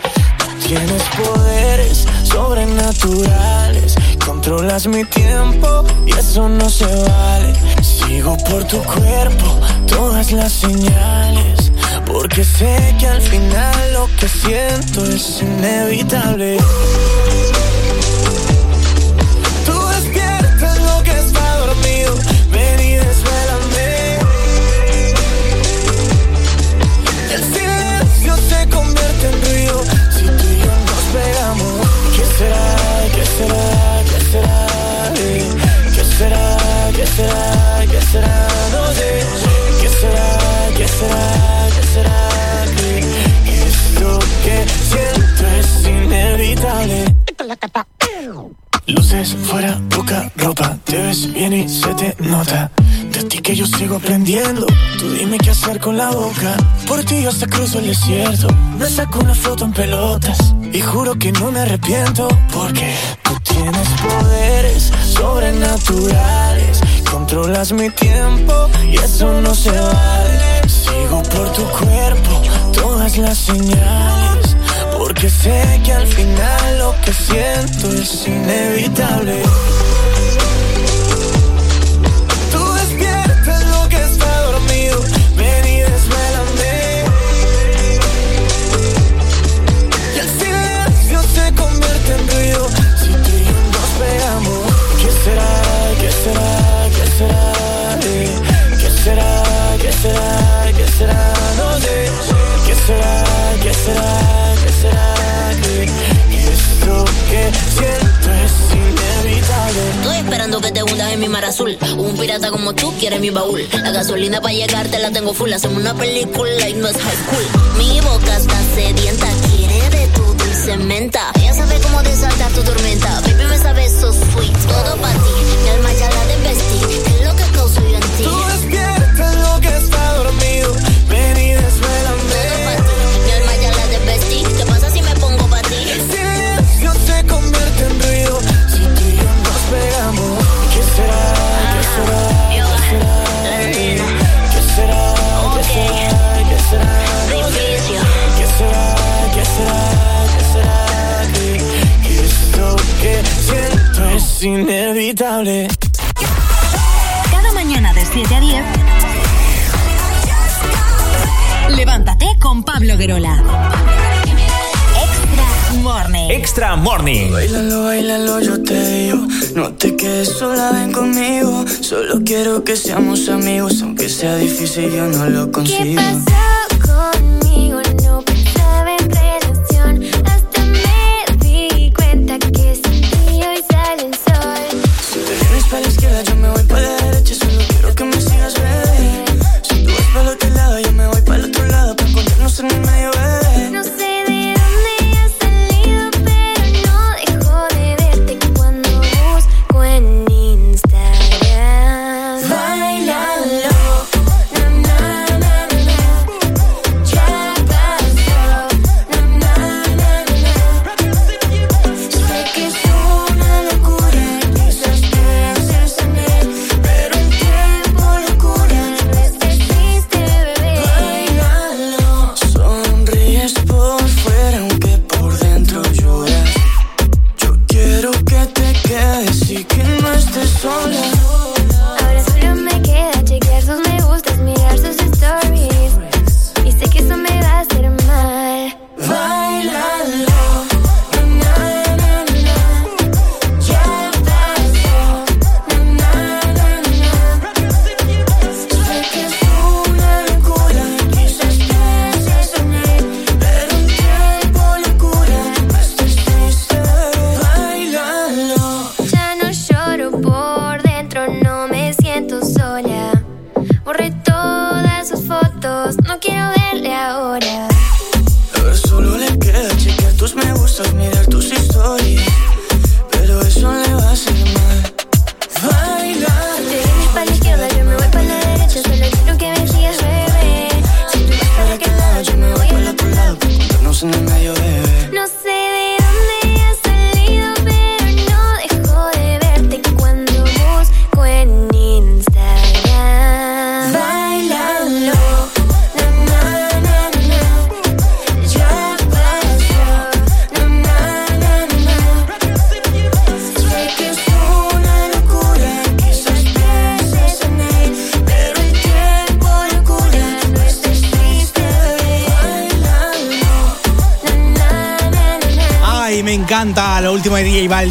Tienes poderes sobrenaturales, controlas mi tiempo y eso no se vale. Sigo por tu cuerpo todas las señales, porque sé que al final lo que siento es inevitable. Será? ¿Qué será? No. ¿Qué será? ¿Qué será? ¿Qué será? Que esto que siento es inevitable. Luces fuera, poca ropa, te ves bien y se te nota. De ti que yo sigo aprendiendo, tú dime qué hacer con la boca. Por ti yo hasta cruzo el desierto, me saco una foto en pelotas. Y juro que no me arrepiento, porque tú tienes poderes sobrenaturales. Controlas mi tiempo y eso no se vale. Sigo por tu cuerpo, todas las señales. Porque sé que al final lo que siento es inevitable. Es inevitable. Estoy esperando que te hundas en mi mar azul. Un pirata como tú quiere mi baúl. La gasolina para llegarte la tengo full. Hacemos una película y no es high school. Mi boca está sedienta, quiere de tu dulce menta. Ella sabe cómo desatar tu tormenta. Baby me sabe so sweet. Todo para ti, mi alma ya es inevitable. Cada mañana de 7 a 10. Levántate con Pablo Guerola. Extra Morning. Extra Morning. Bailalo, bailalo, yo te digo. No te quedes sola, ven conmigo. Solo quiero que seamos amigos, aunque sea difícil, yo no lo ¿Qué consigo.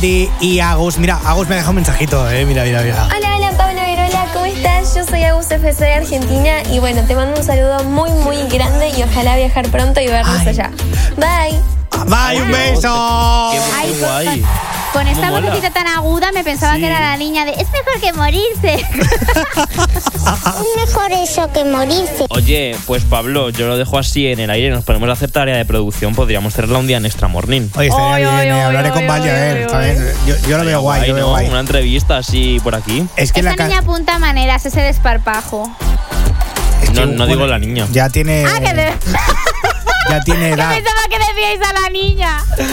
Y Agus. Mira, Agus me ha dejado un mensajito, eh. Mira, mira, mira. Hola, hola Pablo Verola, ¿cómo estás? Yo soy Agus FC de Argentina y bueno, te mando un saludo muy, muy grande y ojalá viajar pronto y vernos allá. Bye. Bye, un beso. Ay, con, guay. con- con esta vocecita tan aguda me pensaba Sí. que era la niña de es mejor que morirse. Es mejor eso que morirse. Oye, pues Pablo, yo lo dejo así en el aire. Nos ponemos a hacer tarea de producción. Podríamos hacerla un día en Extra Morning. Oye, estaría bien, eh, hablaré con Valle, a ver. Yo, yo lo veo guay, yo lo veo ¿no? guay. Una entrevista así por aquí. Es que Esta la niña apunta maneras, ese desparpajo. es que, No, no digo la niña. Ya tiene, Ah, que, de- ya tiene edad. pensaba que decíais a la niña. De,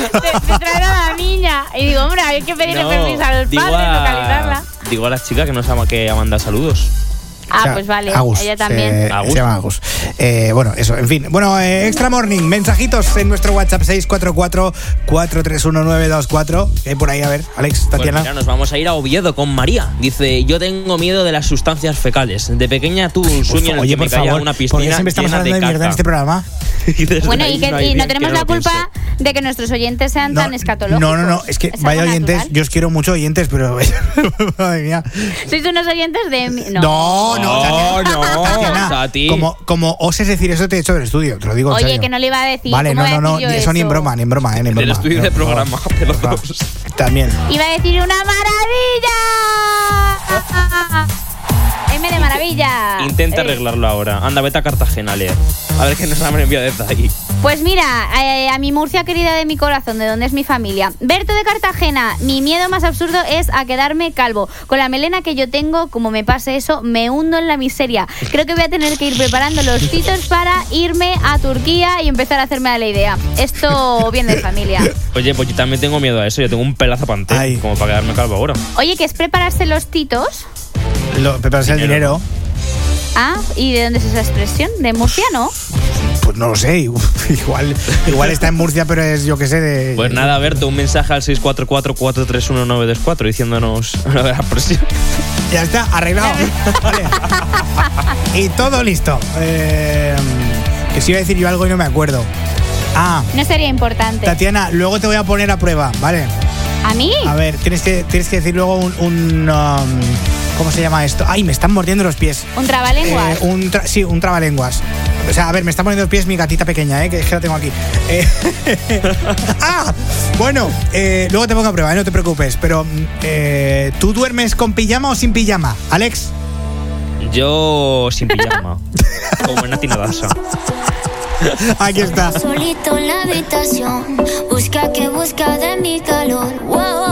de traer a la niña. Y digo, hombre, hay que pedirle No, permiso a los digo padres, a- localizarla. Digo a la chica que nos ama que manda saludos. Ah, O sea, pues vale, Agus, ella también. eh, Agus. se llama Agus. Eh, bueno, eso, en fin. Bueno, eh, Extra Morning, mensajitos en nuestro WhatsApp 644-431-924. ¿Qué hay por ahí? A ver, Alex, Pues Tatiana. mira, nos vamos a ir a Oviedo con María. Dice, yo tengo miedo de las sustancias fecales. De pequeña tuve un sueño en el Oye, que me por caía favor, una ¿por qué piscina siempre estamos llena hablando de, de mierda en este programa? Bueno, y, que, y no tenemos que la culpa. De que nuestros oyentes sean tan escatológicos. No, no, no, es que Es vaya oyentes, natural. yo os quiero mucho oyentes, pero madre mía. Sois unos oyentes de... mi- No. No, no, No, no, Tatiana, Tati. Como, como oses decir eso, te he hecho del estudio, te lo digo en Oye, serio. que no le iba a decir. Vale, ¿cómo no, no, no, yo eso ni en broma, ni en broma, eh, ni en Del broma. estudio de programa, favor. de los Por dos. favor. También. Iba a decir una maravilla. M de maravilla. Intenta Eh, arreglarlo ahora. Anda, vete a Cartagena a leer. A ver qué nos han enviado desde ahí. Pues mira, eh, a mi Murcia querida de mi corazón, de donde es mi familia. Berto de Cartagena, mi miedo más absurdo es a quedarme calvo. Con la melena que yo tengo, como me pase eso, me hundo en la miseria. Creo que voy a tener que ir preparando los titos para irme a Turquía y empezar a hacerme a la idea. Esto viene de familia. Oye, pues yo también tengo miedo a eso. Yo tengo un pelazo panté, como para quedarme calvo ahora. Oye, ¿qué es prepararse los titos? Lo, prepararse el dinero. Ah, ¿y de dónde es esa expresión? ¿De Murcia, no? pues no lo sé, igual, igual está en Murcia, pero es yo que sé de... Pues nada, Berto, un mensaje al 644-431-924 diciéndonos la próxima. Ya está, arreglado. vale. Y todo listo. Eh, que si iba a decir yo algo y no me acuerdo. Ah. No sería importante. Tatiana, luego te voy a poner a prueba, ¿vale? ¿A mí? A ver, tienes que, tienes que decir luego un... Um, ¿Cómo se llama esto? Ay, me están mordiendo los pies. ¿Un trabalenguas? Eh, sí, un trabalenguas. O sea, a ver, me está poniendo los pies mi gatita pequeña, ¿eh? que, que la tengo aquí. Eh, ¡Ah! Bueno, eh, luego te pongo a prueba, eh, no te preocupes. Pero, mm, ¿tú duermes con pijama o sin pijama, Alex? Yo sin pijama. como en Natina Danza. Aquí está. Solito en la habitación, busca que busca de mi calor. Wow.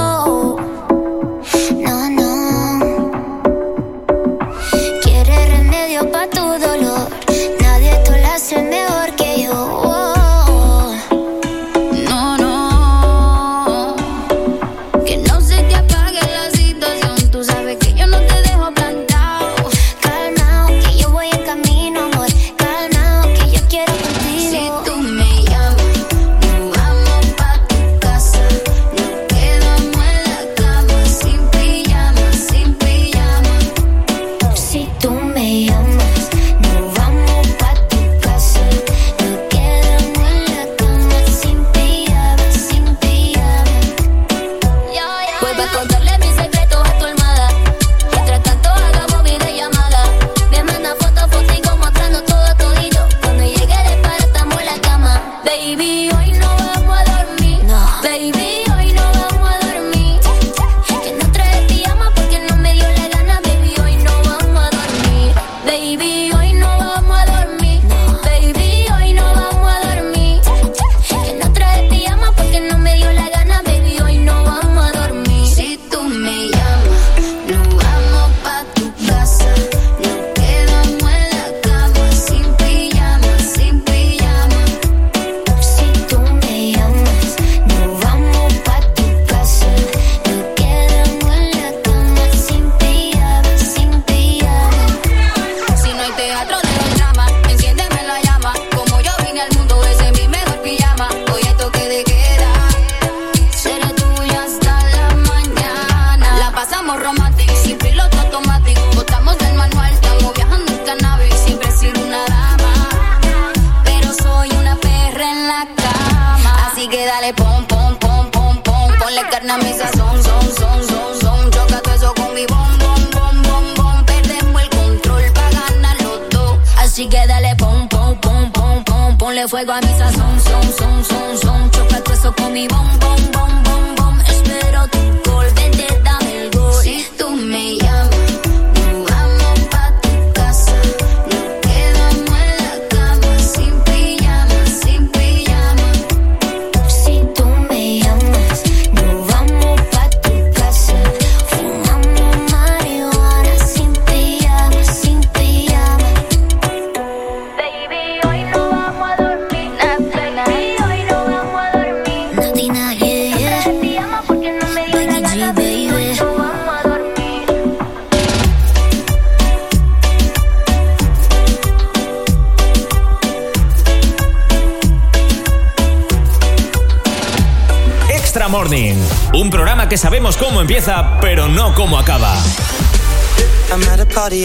empieza, pero no como acaba.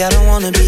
I don't be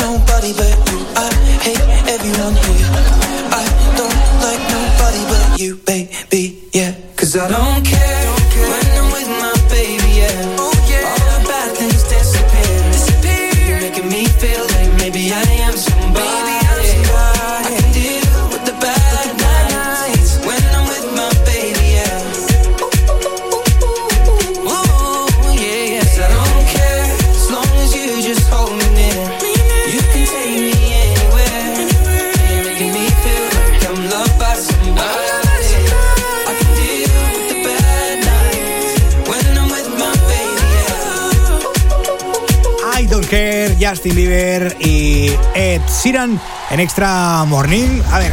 Justin Bieber y Ed Sheeran en Extra Morning. A ver,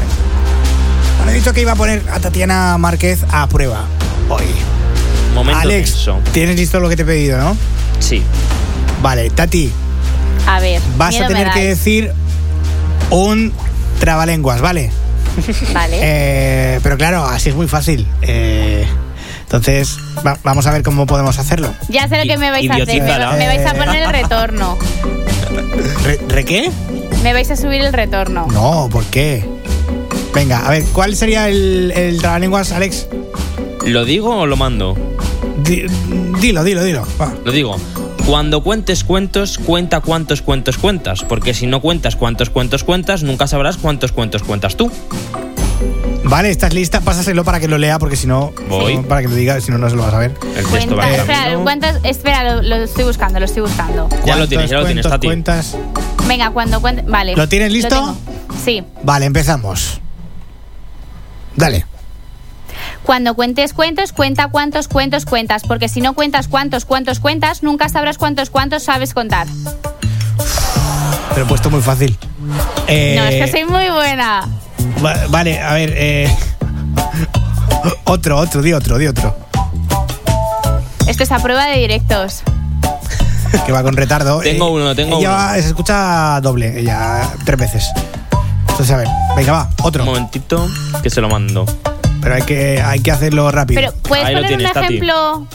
me he dicho que iba a poner a Tatiana Márquez a prueba hoy. Momento Alex, tenso. tienes listo lo que te he pedido, ¿no? Sí. Vale, Tati, A ver. vas miedo a me tener que decir un trabalenguas, ¿vale? Vale. Eh, pero claro, así es muy fácil. Eh, entonces, va- vamos a ver cómo podemos hacerlo. Ya sé lo que me vais a hacer. Me, me vais a poner el retorno. ¿Re, re qué? Me vais a subir el retorno. No, ¿por qué? Venga, a ver, ¿cuál sería el, el trabalenguas, Alex? ¿Lo digo o lo mando? Di- dilo, dilo, dilo. Va. Lo digo. Cuando cuentes cuentos, cuenta cuántos cuentos cuentas. Porque si no cuentas cuántos cuentos cuentas, nunca sabrás cuántos cuentos cuentas tú. Vale, ¿estás lista? Pásaselo para que lo lea, porque si no, Voy. no, para que lo diga, si no, no se lo vas a ver. El Cuenta, espera, ¿cuántos? Espera, lo, lo estoy buscando, lo estoy buscando. Ya lo tienes, ya lo tienes, Tati. cuentas? Venga, cuando cuente. Vale. ¿Lo tienes listo? tengo. Sí. Vale, empezamos. Dale. Cuando cuentes cuentos, cuenta cuántos cuentos cuentas. Porque si no cuentas cuántos cuentos cuentas, nunca sabrás cuántos cuántos sabes contar. Te lo he puesto muy fácil. Eh, No, es que soy muy buena. Va- vale, a ver. eh, otro, otro, di otro, di otro. Esto es a prueba de directos. Que va con retardo. Tengo uno, tengo ella uno. va- se escucha doble, ella tres veces. Entonces, a ver, venga, va, otro. Un momentito que se lo mando. Pero hay que, hay que hacerlo rápido. Pero, ¿puedes poner un ejemplo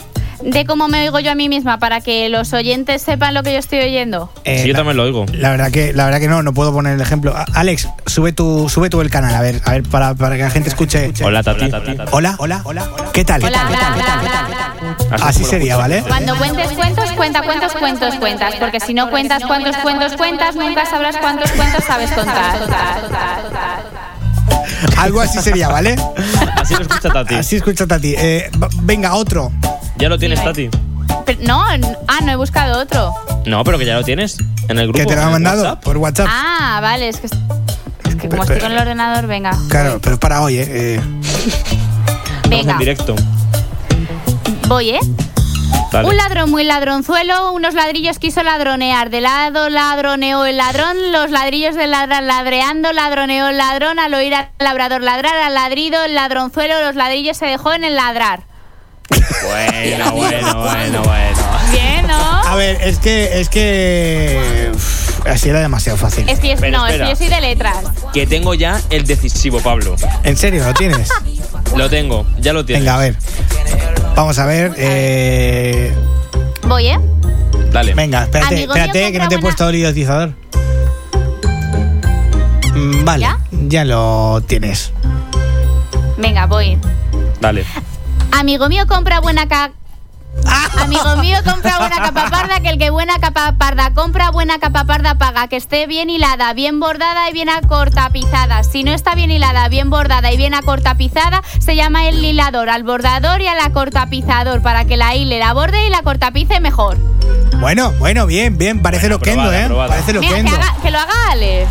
de cómo me oigo yo a mí misma para que los oyentes sepan lo que yo estoy oyendo? Eh, sí, yo la- también lo oigo. La verdad que, la verdad que no, no puedo poner el ejemplo. Alex, sube tu, sube tú el canal, a ver, a ver, para, para que la gente escuche. Hola, Tati. Hola, hola, hola. ¿Qué tal? ¿Qué tal? ¿Qué tal? ¿Qué tal? Así sería, ¿vale? Cuando cuentes cuentos, cuenta cuántos cuentos cuentas. Porque si no cuentas cuántos cuentos cuentas, nunca sabrás cuántos cuentos sabes contar. Algo así sería, ¿vale? Así lo escucha Tati. Así escucha Tati. Eh, venga, otro. ¿Ya lo tienes, Tati? Pero- no, n- ah, no he buscado otro. No, pero que ya lo tienes en el grupo. Que te lo en el mandado WhatsApp. por WhatsApp. Ah, vale, es que, es que como estoy con el ordenador, venga. Claro, pero es para hoy, ¿eh? Eh, Estamos Venga. en directo. Voy, ¿eh? Dale. Un ladrón muy ladronzuelo, unos ladrillos quiso ladronear. De lado ladroneó el ladrón, los ladrillos del ladrón ladreando, ladroneó el ladrón al oír al labrador ladrar, al ladrido, el ladronzuelo, los ladrillos se dejó en el ladrar. Bueno, bueno, bueno, bueno. Bien, ¿no? A ver, es que, es que. uf, Así era demasiado fácil. Es que yo, Pero no, es que espera. yo soy de letras. Que tengo ya el decisivo, Pablo. ¿En serio? ¿Lo tienes? Lo tengo, ya lo tienes. Venga, a ver. Vamos a ver. eh, Voy, ¿eh? Dale. Venga, espérate, Amigo mío, espérate que no te he compra puesto el idiotizador. Mm, Vale, ¿Ya? lo tienes. Venga, voy. Dale. Amigo mío compra buena ca... Amigo mío compra buena capa parda, que el que buena capa parda compra, buena capa parda paga, que esté bien hilada, bien bordada y bien acortapizada. Si no está bien hilada, bien bordada y bien acortapizada, se llama el hilador, al bordador y al acortapizador, para que la hile, la borde y la cortapice mejor. Bueno, bueno, bien, bien. Parece lo loquendo, aprobada, ¿eh? aprobada. Parece Mira, que, loquendo. haga- que lo haga Ale.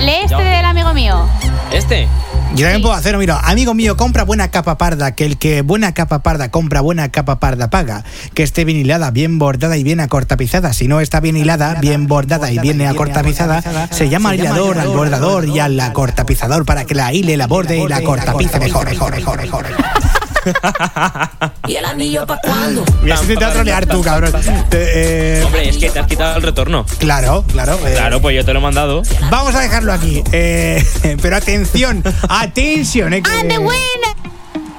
Lee este Ya. del amigo mío. ¿Este? Yo también puedo hacerlo, mira, amigo mío, compra buena capa parda, que el que buena capa parda compra buena capa parda paga, que esté bien hilada, bien bordada y bien acortapizada. Si no está bien hilada, bien bordada y bien acortapizada, se llama hilador al bordador y al acortapizador para que la hile, la borde y la cortapice mejor, mejor, mejor, mejor. ¿Y el anillo para cuándo? Me has intentado trolear tú, cabrón. Te- eh, Hombre, es que te has quitado el retorno. claro, claro. eh, Claro, pues yo te lo he mandado. Vamos a dejarlo aquí. eh, pero atención, atención. eh, que- And the winner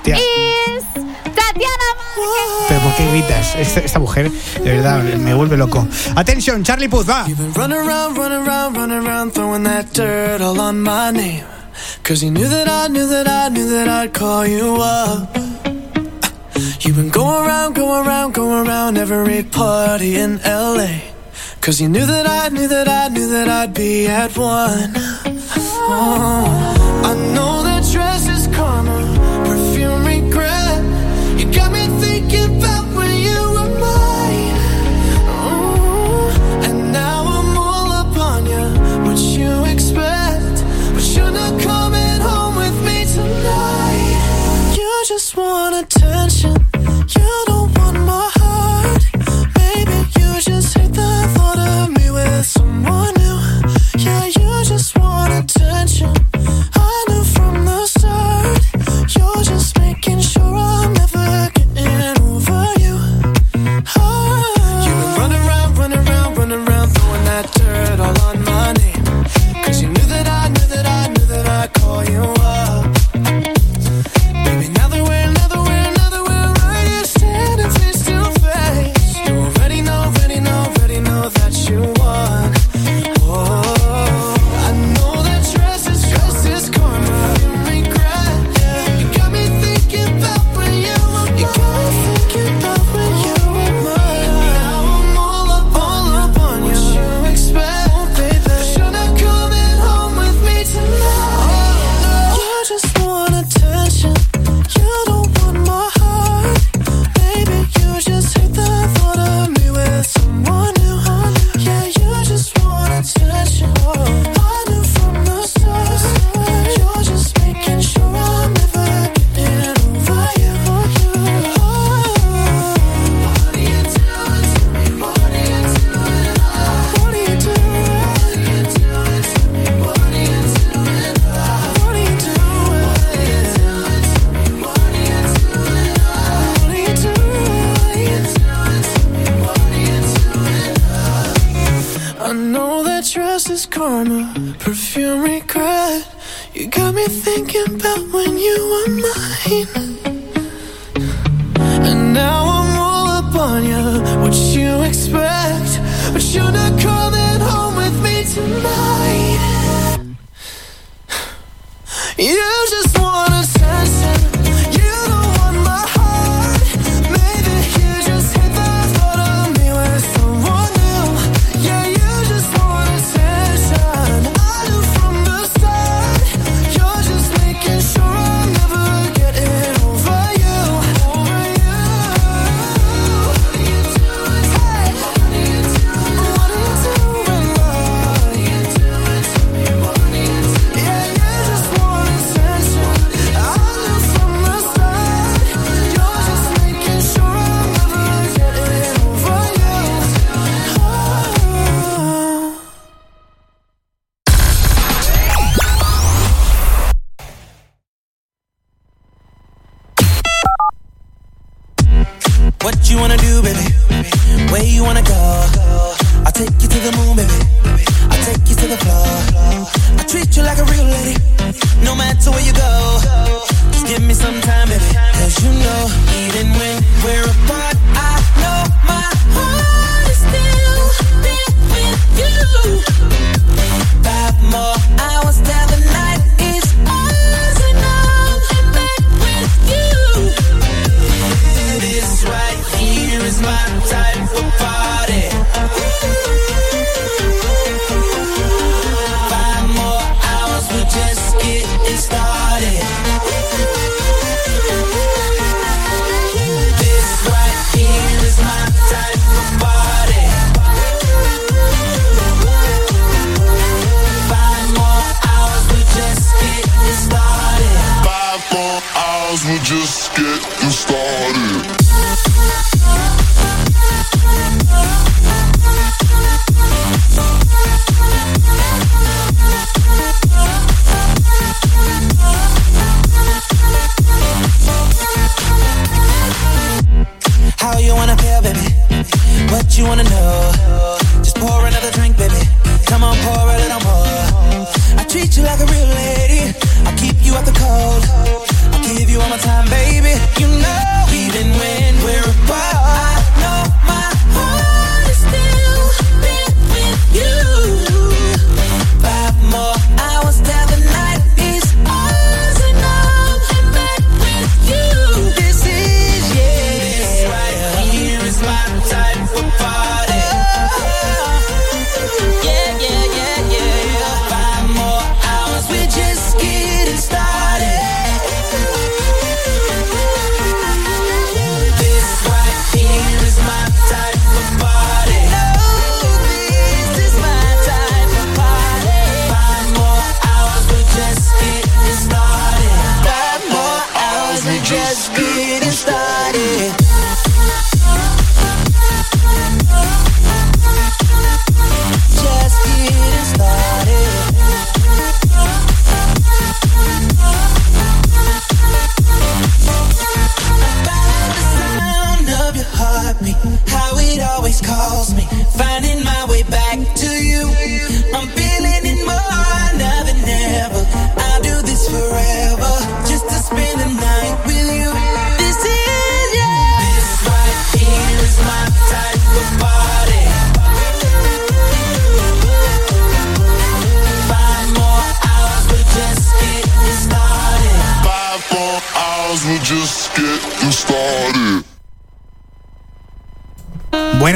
Tía. is Tatiana Márquez. Pero ¿por qué gritas? Esta, esta mujer, de verdad, me vuelve loco. Atención, Charlie Puth, va. Run around, run around, run around, throwing that dirt all on my name. Cause you knew that I knew that I knew that I'd call you up. You've been going around, going around, going around every party in LA. Cause you knew that I knew that I knew that I'd be at one. Oh, I know that dress is karma, perfume regret. You got me just want attention. You don't want my heart. Maybe you just hate the thought of me with someone new. Yeah, you just want attention.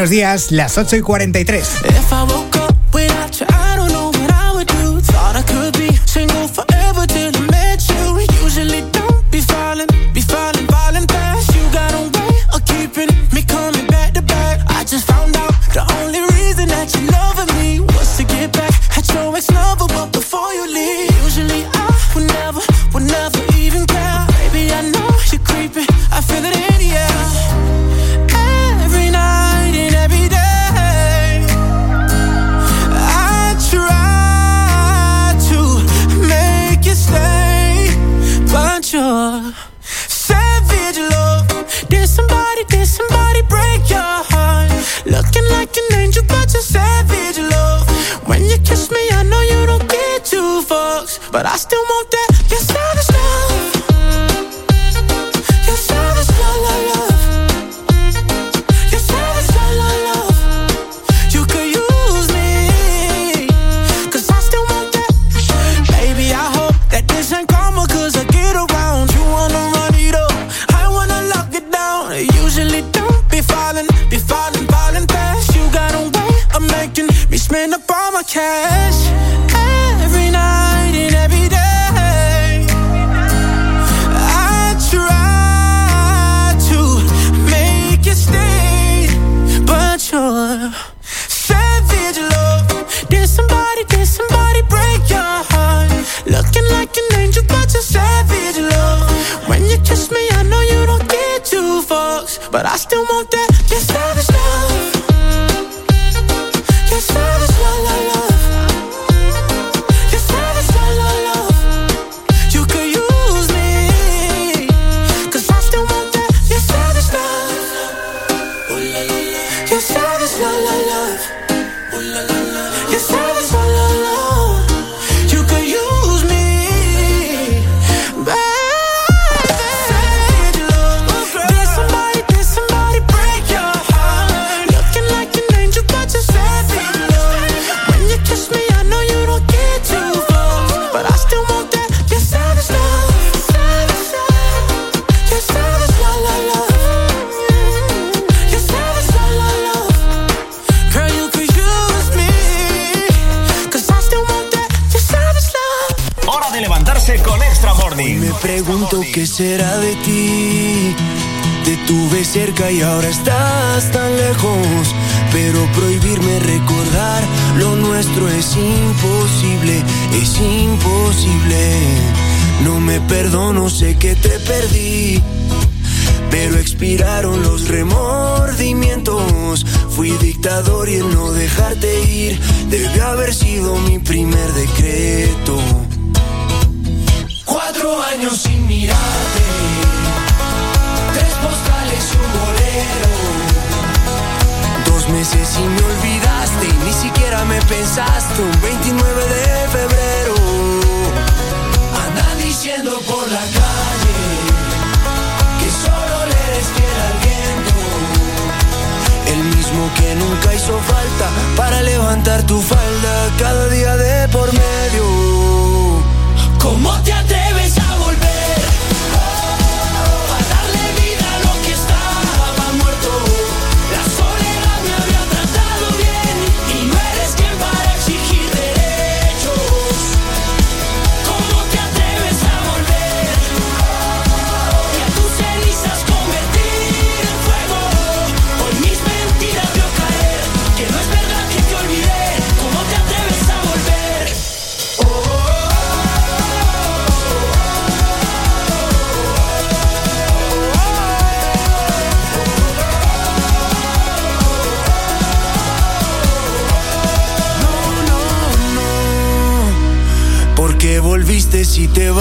Días, las 8 y 43.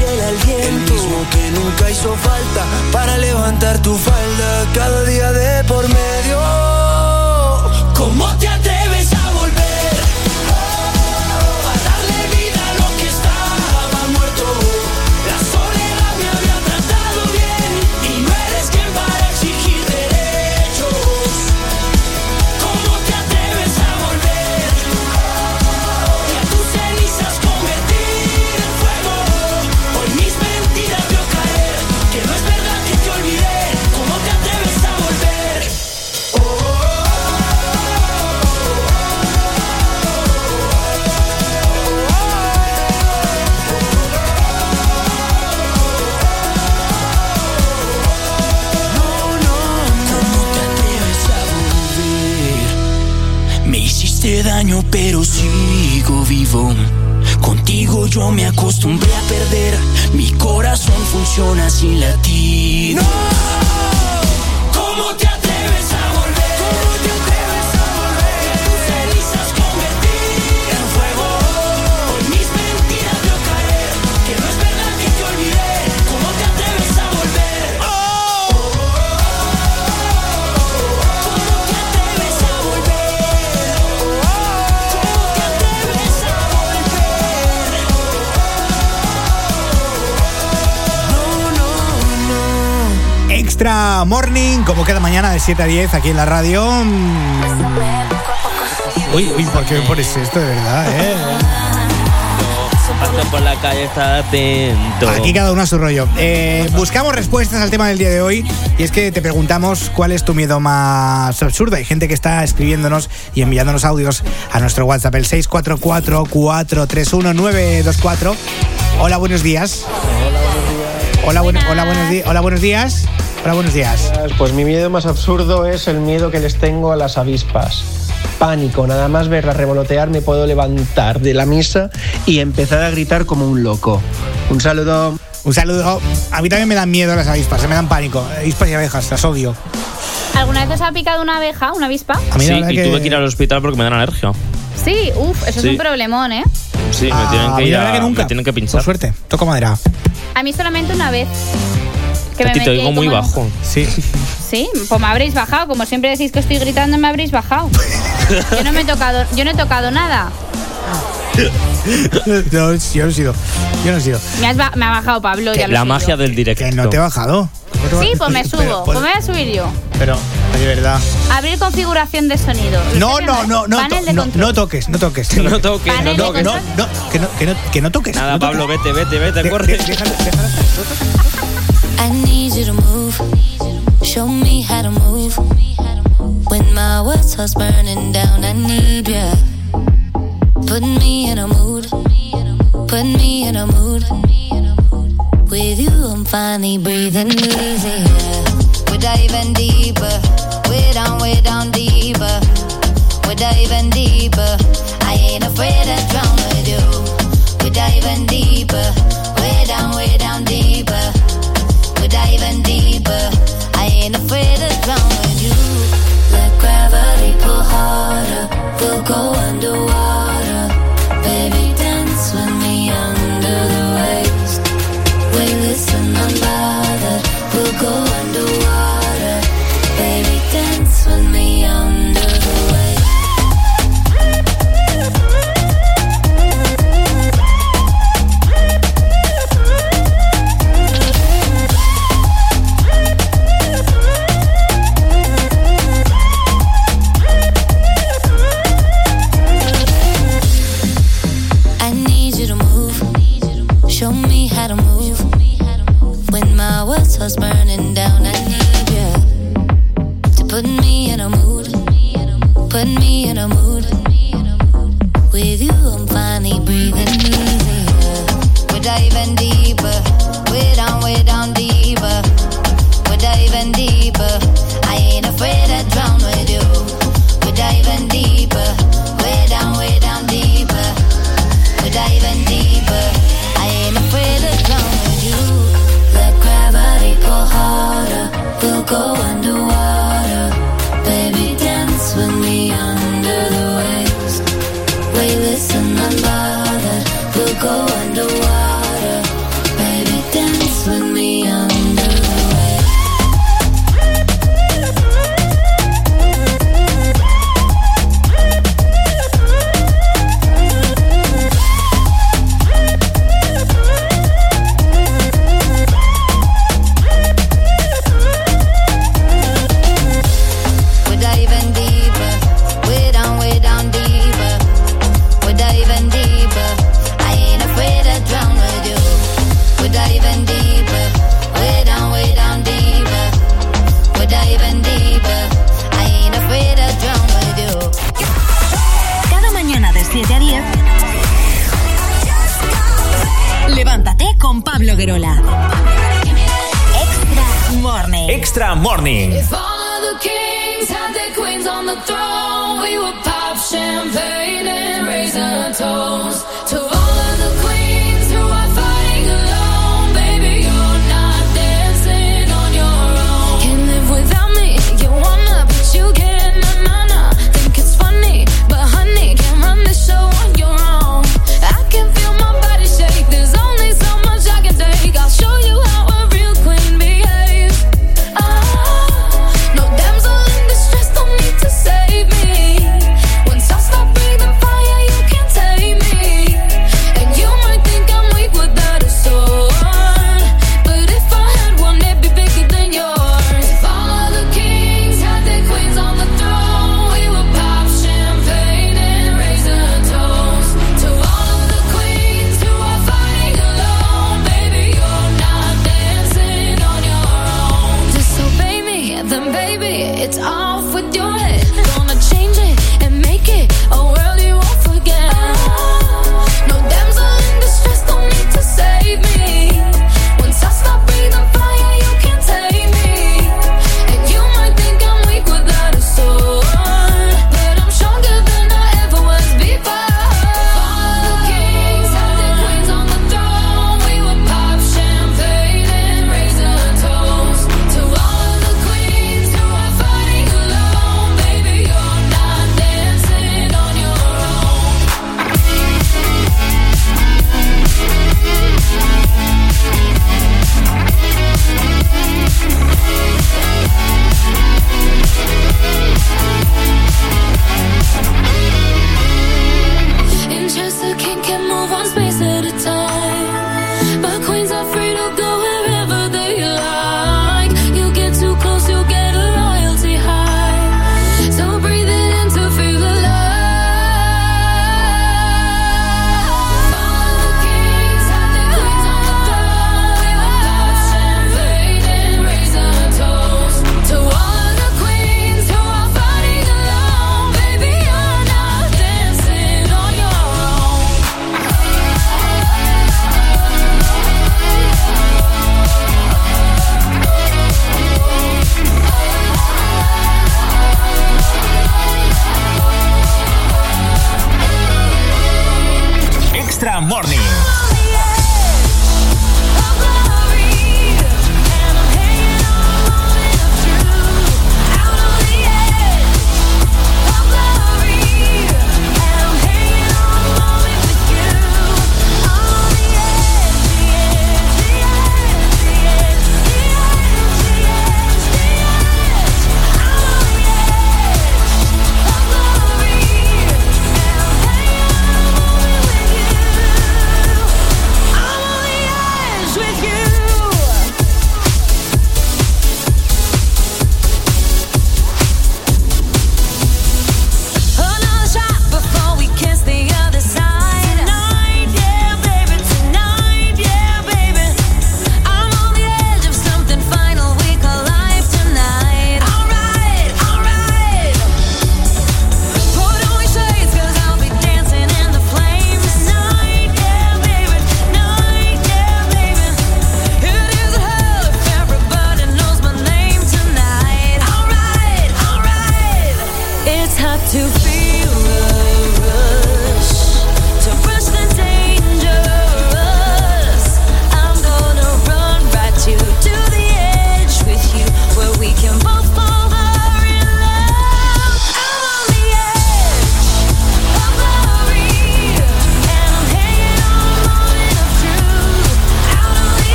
Fiel al viento. El mismo que nunca hizo falta para levantar tu falda cada día de por medio. ¿Cómo te atreves Contigo yo me acostumbré a perder. Mi corazón funciona sin latir. ¿Cómo no. Extra Morning, como cada mañana de 7 a 10 aquí en la radio. Mm. Uy, uy, ¿por qué me pones esto de verdad, eh? Paso por la calle, está atento. Aquí cada uno a su rollo. Eh, buscamos respuestas al tema del día de hoy y es que te preguntamos cuál es tu miedo más absurdo. Hay gente que está escribiéndonos y enviándonos audios a nuestro WhatsApp, el 644-431-924. Hola, buenos días. Hola, bueno- hola, buenos días. Hola, buenos días. Hola, buenos días. Pues mi miedo más absurdo es el miedo que les tengo a las avispas. Pánico, nada más verlas revolotear me puedo levantar de la misa y empezar a gritar como un loco. Un saludo. Un saludo. A mí también me dan miedo las avispas, se me dan pánico. Avispas y abejas, las odio. ¿Alguna vez os ha picado una abeja, una avispa? mí la Sí, y que- tuve que ir al hospital porque me dan alergia. Sí, uff, eso Sí. es un problemón, ¿eh? Sí, me Ah, tienen a que mí ir a, que nunca. me tienen que pinchar. Por suerte, toco madera. A mí solamente una vez. Que me te oigo muy como bajo. Sí. Sí, pues me habréis bajado. Como siempre decís que estoy gritando, me habréis bajado. Yo no me he tocado, yo no he tocado nada. No, yo no he sido. Yo no he sido. Me, has ba- me ha bajado Pablo, ya La magia del directo. Que no te he bajado. ¿Cómo te Sí, pues me Pero, subo. pues- Pues me voy a subir yo. Pero, de verdad. Abrir configuración de sonido. ¿Lo No, no, no, no, no, no toques, no toques. No toques, Panel no de toques. No, no, que no, que no, que no toques. Nada, no toques. Pablo, vete, vete, vete, De- corre. déjalo, déjalo. I need you to move. Show me how to move. When my world starts burning down, I need you. Put me in a mood. Put me in a mood. With you, I'm finally breathing easier. We're diving deeper. Way down, way down deeper. We're diving deeper. I ain't afraid to drown with you. We're diving deeper. Way down, way down deeper. Diving deeper. I ain't afraid to drown with you. Let gravity pull harder. We'll go underwater. Baby, dance with me under the waves. Unbothered. We'll go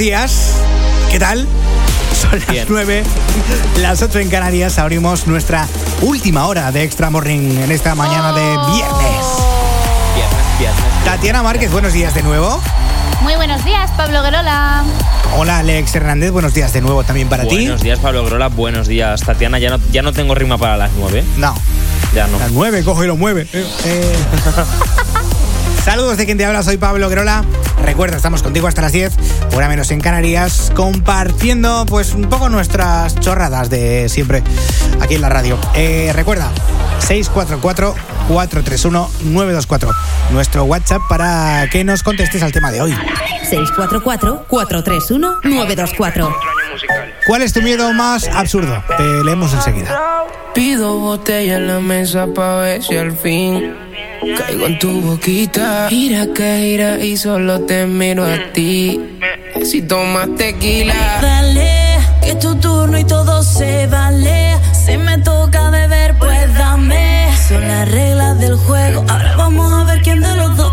días, ¿qué tal? Son las 9, las 8 en Canarias. Abrimos nuestra última hora de Extra Morning en esta mañana de viernes. Viernes, viernes. Tatiana Márquez, buenos días de nuevo. Muy buenos días, Pablo Guerola. Hola Alex Hernández, buenos días de nuevo también para ti. Buenos días, Pablo Grola. Buenos días, Tatiana. Ya no, ya no tengo rima para las nueve. No. Ya no. Las 9, coge y lo mueve. Eh, eh. Saludos de quien te habla, soy Pablo Grola. Recuerda, estamos contigo hasta las 10, hora menos en Canarias, compartiendo pues un poco nuestras chorradas de siempre aquí en la radio. Eh, recuerda, 644-431-924, nuestro WhatsApp para que nos contestes al tema de hoy. 644-431-924. ¿Cuál es tu miedo más absurdo? Te leemos enseguida. Pido botella en la mesa pa' ver si al fin caigo en tu boquita. Gira que gira y solo te miro a ti. Si tomas tequila. Dale, que es tu turno y todo se vale. Si me toca beber, pues dame. Son las reglas del juego. Ahora vamos a ver quién de los dos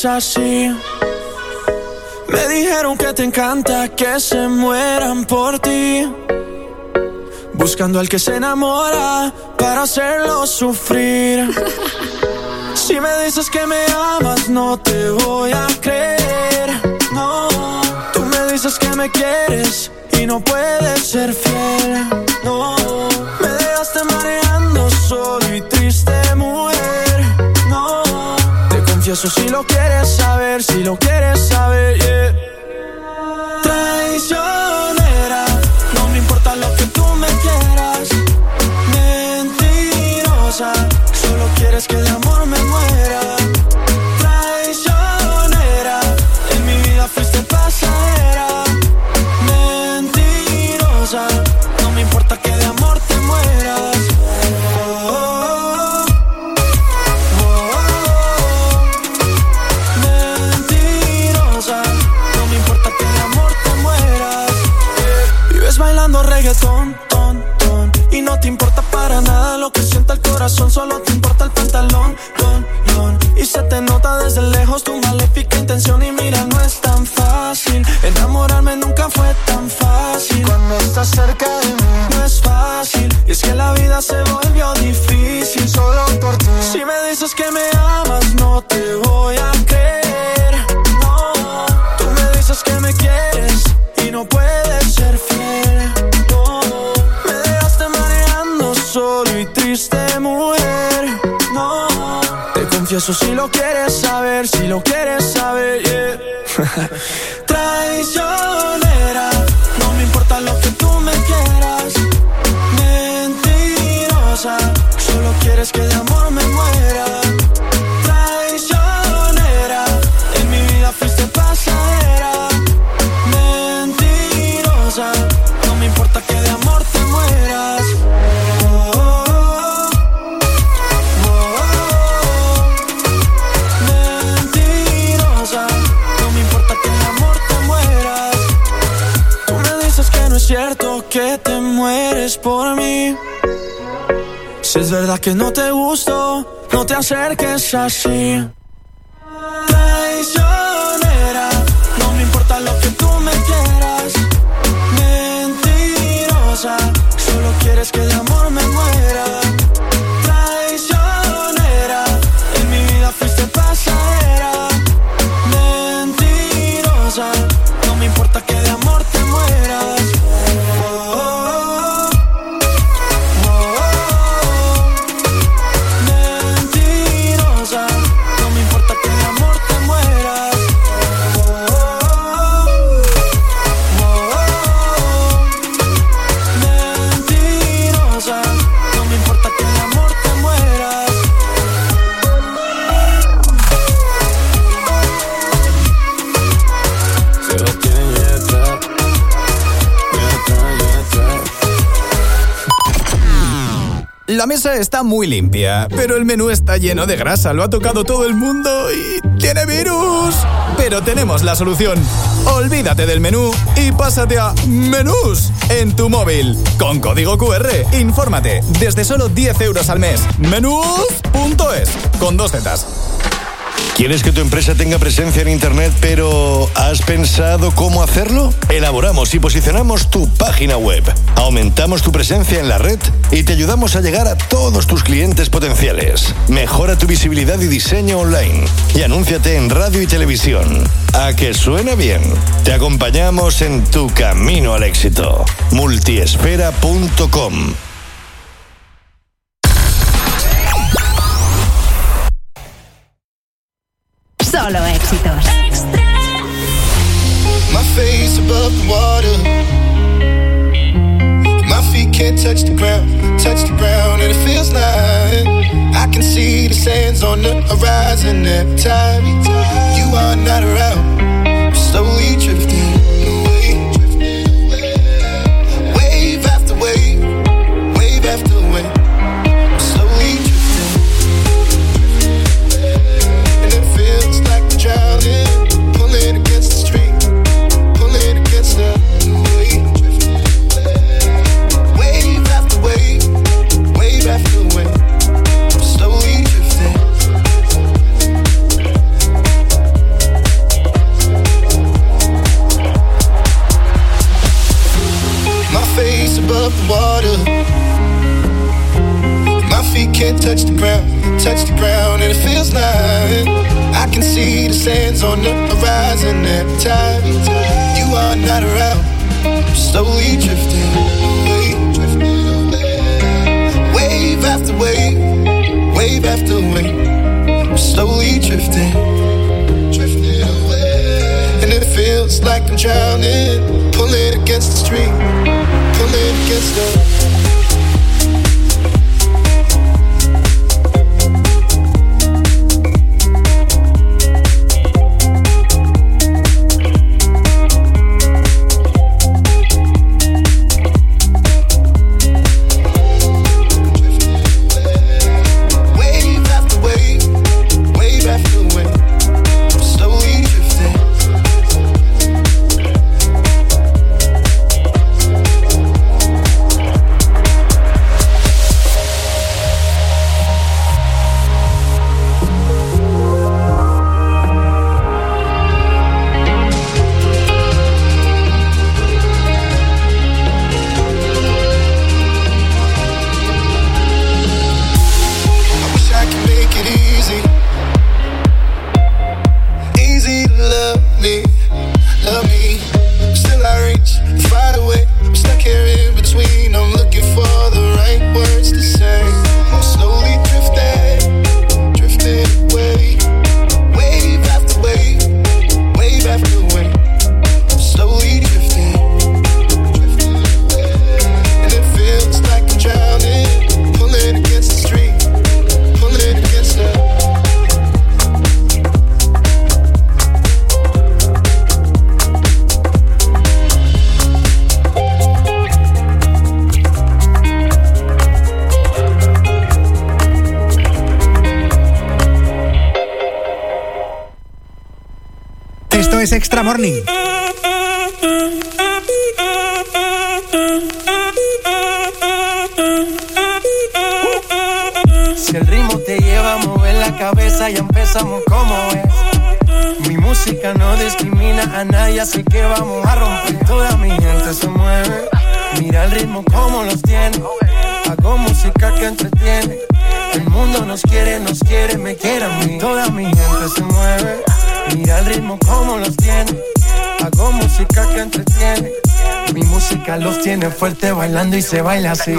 es así. Me dijeron que te encanta que se mueran por ti. Buscando al que se enamora para hacerlo sufrir. Si me dices que me amas, no te voy a creer. No, tú me dices que me quieres y no puedes ser fiel. No, me dejaste mareando solo y triste, mujer. No, te confieso si lo quieres saber si lo quieres saber. Eso sí lo quieres saber, si lo quieres saber, yeah. Es verdad que no te gusto, no te acerques así. La mesa está muy limpia, pero el menú está lleno de grasa, lo ha tocado todo el mundo y tiene virus. Pero tenemos la solución. Olvídate del menú y pásate a Menús en tu móvil. Con código QR, infórmate desde solo 10 euros al mes. Menús.es con dos zetas. ¿Quieres que tu empresa tenga presencia en Internet, pero ¿has pensado cómo hacerlo? Elaboramos y posicionamos tu página web, aumentamos tu presencia en la red y te ayudamos a llegar a todos tus clientes potenciales. Mejora tu visibilidad y diseño online y anúnciate en radio y televisión. A que suena bien. Te acompañamos en tu camino al éxito. Multiespera.com warning. se baila así.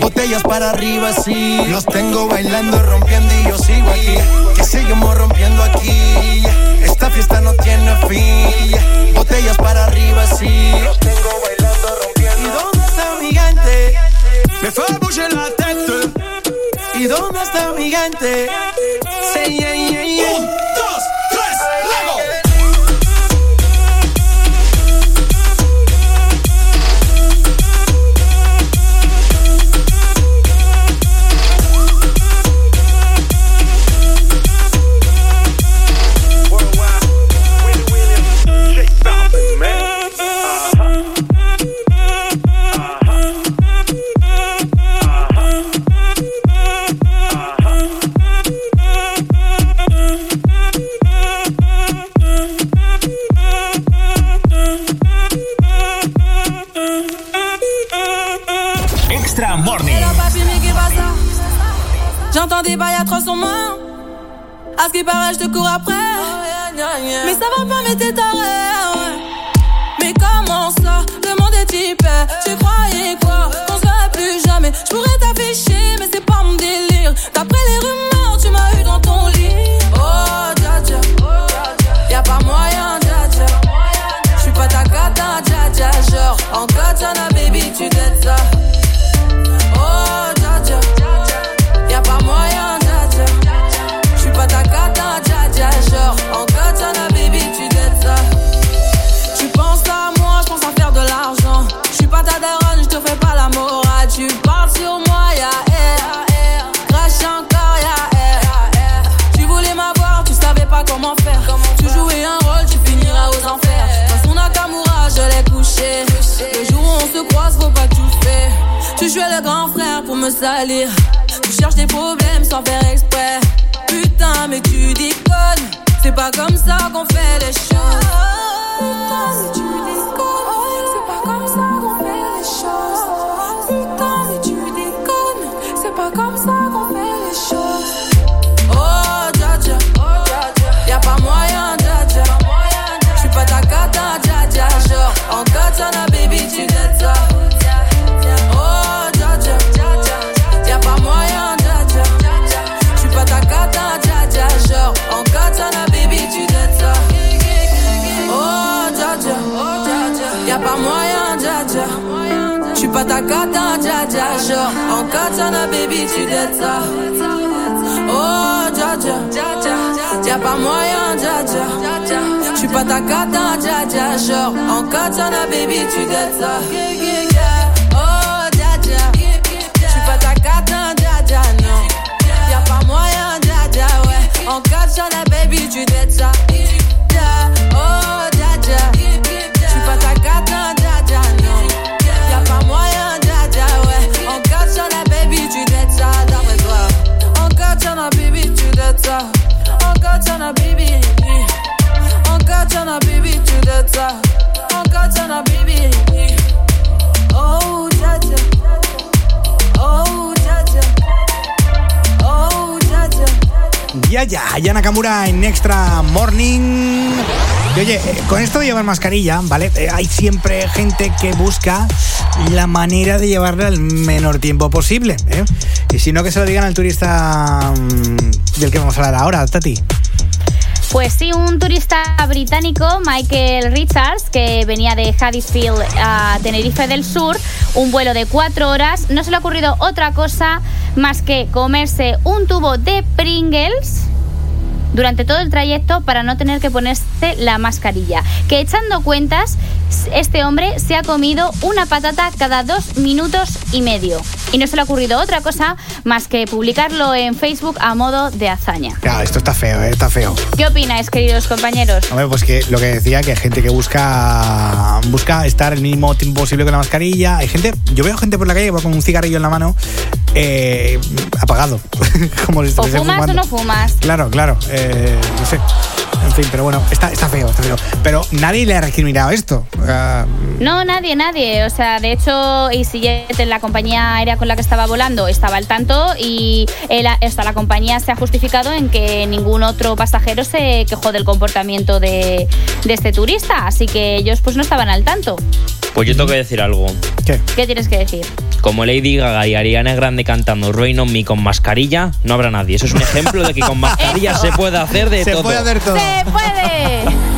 Botellas para arriba, sí. Los tengo bailando, rompiendo y yo sigo aquí. Que seguimos rompiendo aquí. Esta fiesta no tiene fin. Botellas para arriba, sí. Los tengo bailando, rompiendo. ¿Y dónde está mi gente? Me fue a la. ¿Y dónde está mi gente? J'entends des bails à 300 mains. À ce qui paraît, je te cours après. Mais ça va pas, mais t'es taré. ouais. Mais comment ça? Le monde est hyper. Tu croyais quoi? Qu'on se verrait plus jamais. Je pourrais t'afficher, mais c'est salir. Tu cherches des problèmes sans faire exprès. Putain, mais tu déconnes. C'est pas comme ça qu'on fait les choses. Putain, mais tu déconnes. Encore dans Dja baby, tu détends. Oh Dja Dja, y'a pas moyen Dja Dja. Tu pas ta carte dans Dja Dja Jour, encore baby, tu détends. Baby. Oh. Oh. Oh. Ya, ya, Nakamura en Extra Morning. Y oye, eh, con esto de llevar mascarilla, ¿vale? Eh, hay siempre gente que busca la manera de llevarla el menor tiempo posible. ¿eh? Y si no, que se lo digan al turista mm, del que vamos a hablar ahora, Tati. Pues sí, un turista británico, Michael Richards, que venía de Huddersfield a Tenerife del Sur, un vuelo de cuatro horas, no se le ha ocurrido otra cosa más que comerse un tubo de Pringles durante todo el trayecto para no tener que ponerse la mascarilla. Que echando cuentas, este hombre se ha comido una patata cada dos minutos y medio. Y no se le ha ocurrido otra cosa más que publicarlo en Facebook a modo de hazaña. Claro, esto está feo, ¿eh? está feo. ¿Qué opináis, queridos compañeros? Hombre, pues que lo que decía, que hay gente que busca busca estar el mínimo tiempo posible con la mascarilla. Hay gente, yo veo gente por la calle que va con un cigarrillo en la mano eh, apagado. Como si O fumas o fumando. no fumas. Claro, claro. eh, no sé. En fin, pero bueno, está, está feo, está feo. Pero nadie le ha recriminado esto. No, nadie, nadie. O sea, de hecho, EasyJet, en la compañía aérea con la que estaba volando, estaba al tanto y el- esta, la compañía se ha justificado en que ningún otro pasajero se quejó del comportamiento de, de este turista. Así que ellos pues no estaban al tanto. Pues yo tengo que decir algo. ¿Qué? ¿Qué tienes que decir? Como Lady Gaga y Ariana Grande cantando Rain on Me con mascarilla, no habrá nadie. Eso es un ejemplo de que con mascarilla se puede hacer de Se todo. puede hacer todo. ¡Se puede!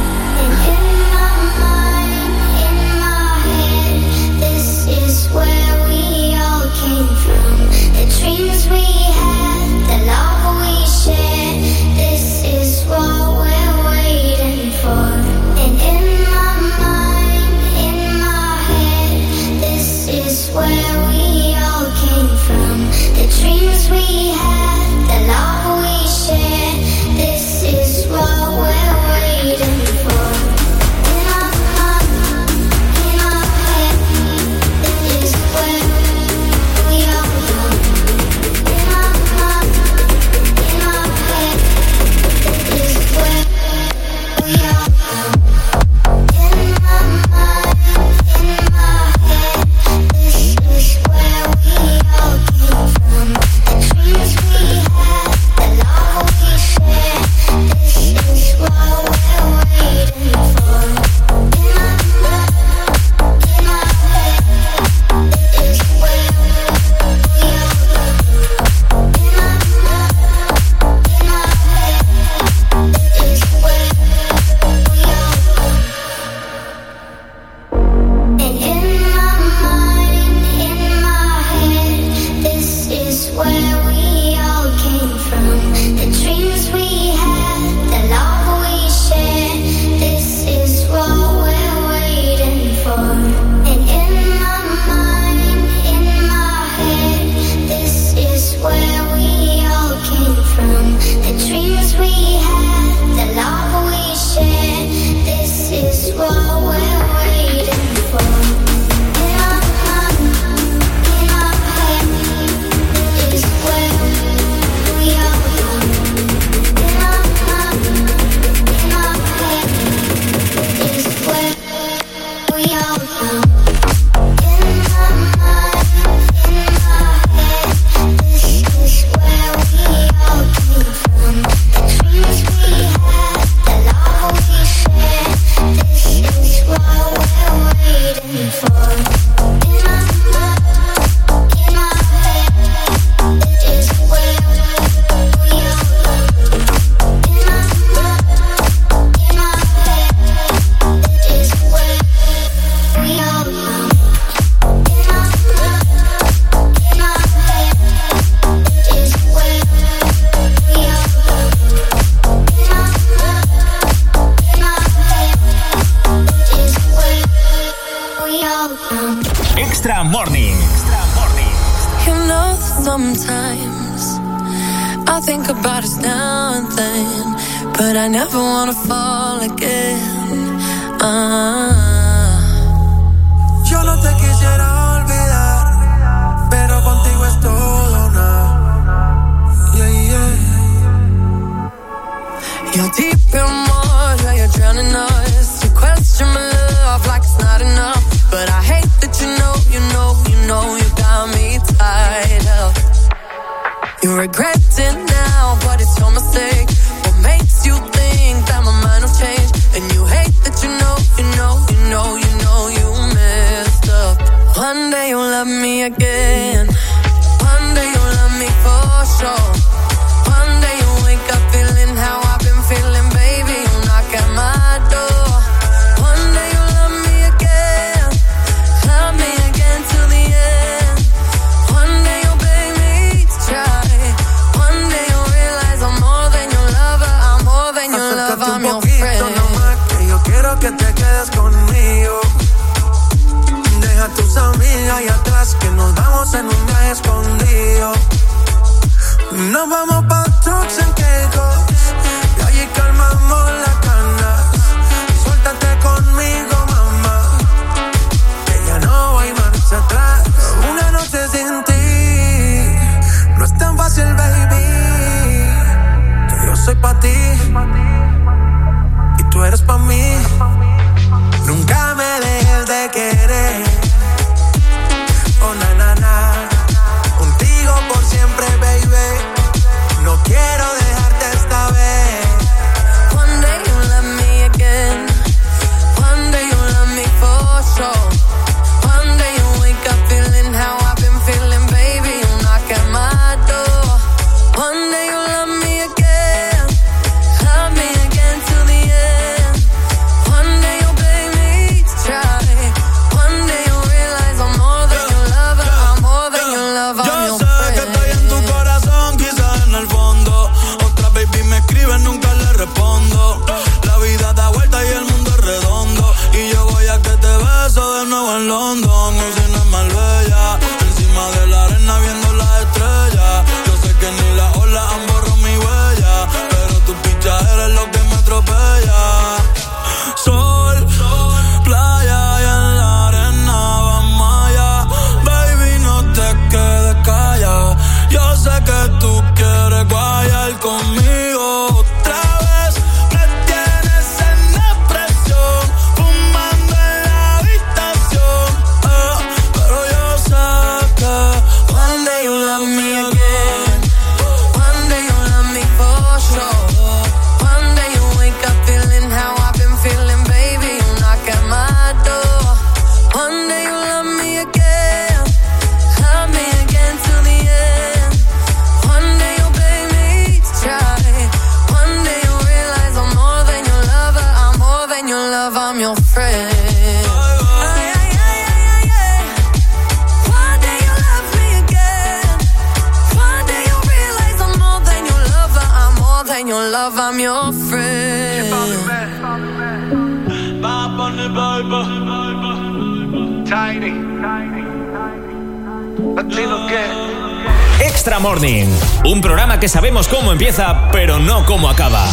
Que sabemos cómo empieza, pero no cómo acaba.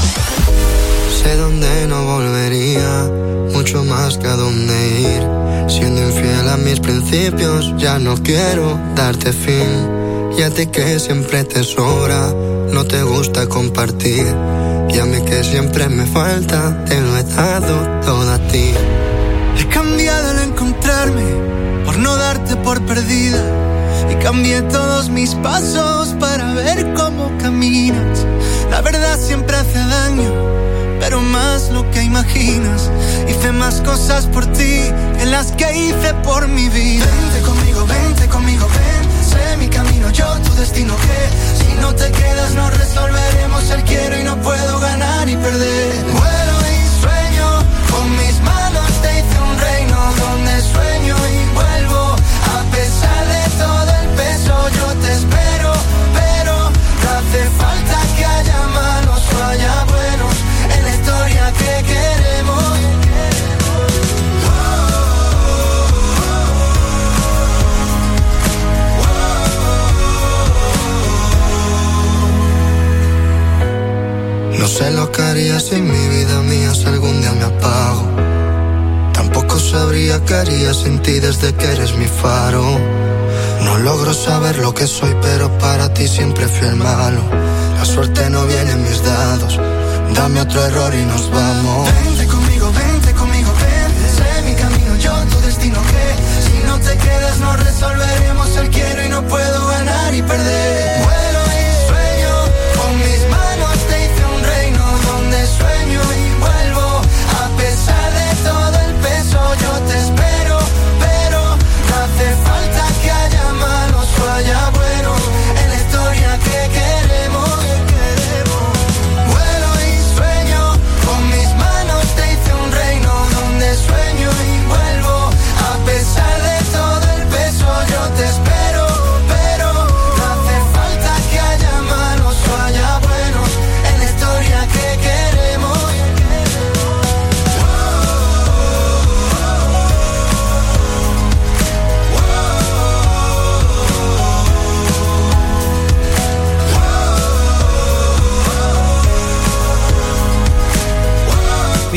Sé dónde no volvería, mucho más que a dónde ir. Siendo infiel a mis principios, ya no quiero darte fin. Y a ti que siempre te sobra, no te gusta compartir. Y a mí que siempre me falta, te lo he dado todo a ti. He cambiado al encontrarme por no darte por perdida. Y cambié todos mis pasos para ver cómo caminas. La verdad siempre hace daño, pero más lo que imaginas. Hice más cosas por ti que las que hice por mi vida. Vente conmigo, vente conmigo, ven. Sé mi camino, yo tu destino que si no te quedas no resolveremos el quiero y no puedo ganar y perder. Vuelo y sueño, con mis manos te hice un reino donde sueño y vuelvo. Espero, pero no hace falta que haya malos o haya buenos en la historia que queremos. No sé lo que haría si mi vida mía si algún día me apago. Tampoco sabría qué haría sin ti desde que eres mi faro. No logro saber lo que soy, pero para ti siempre fui el malo. La suerte no viene en mis dados. Dame otro error y nos vamos. Vente conmigo, vente conmigo, ven. Sé mi camino, yo tu destino que si no te quedas no resolveremos el quiero y no puedo ganar y perder.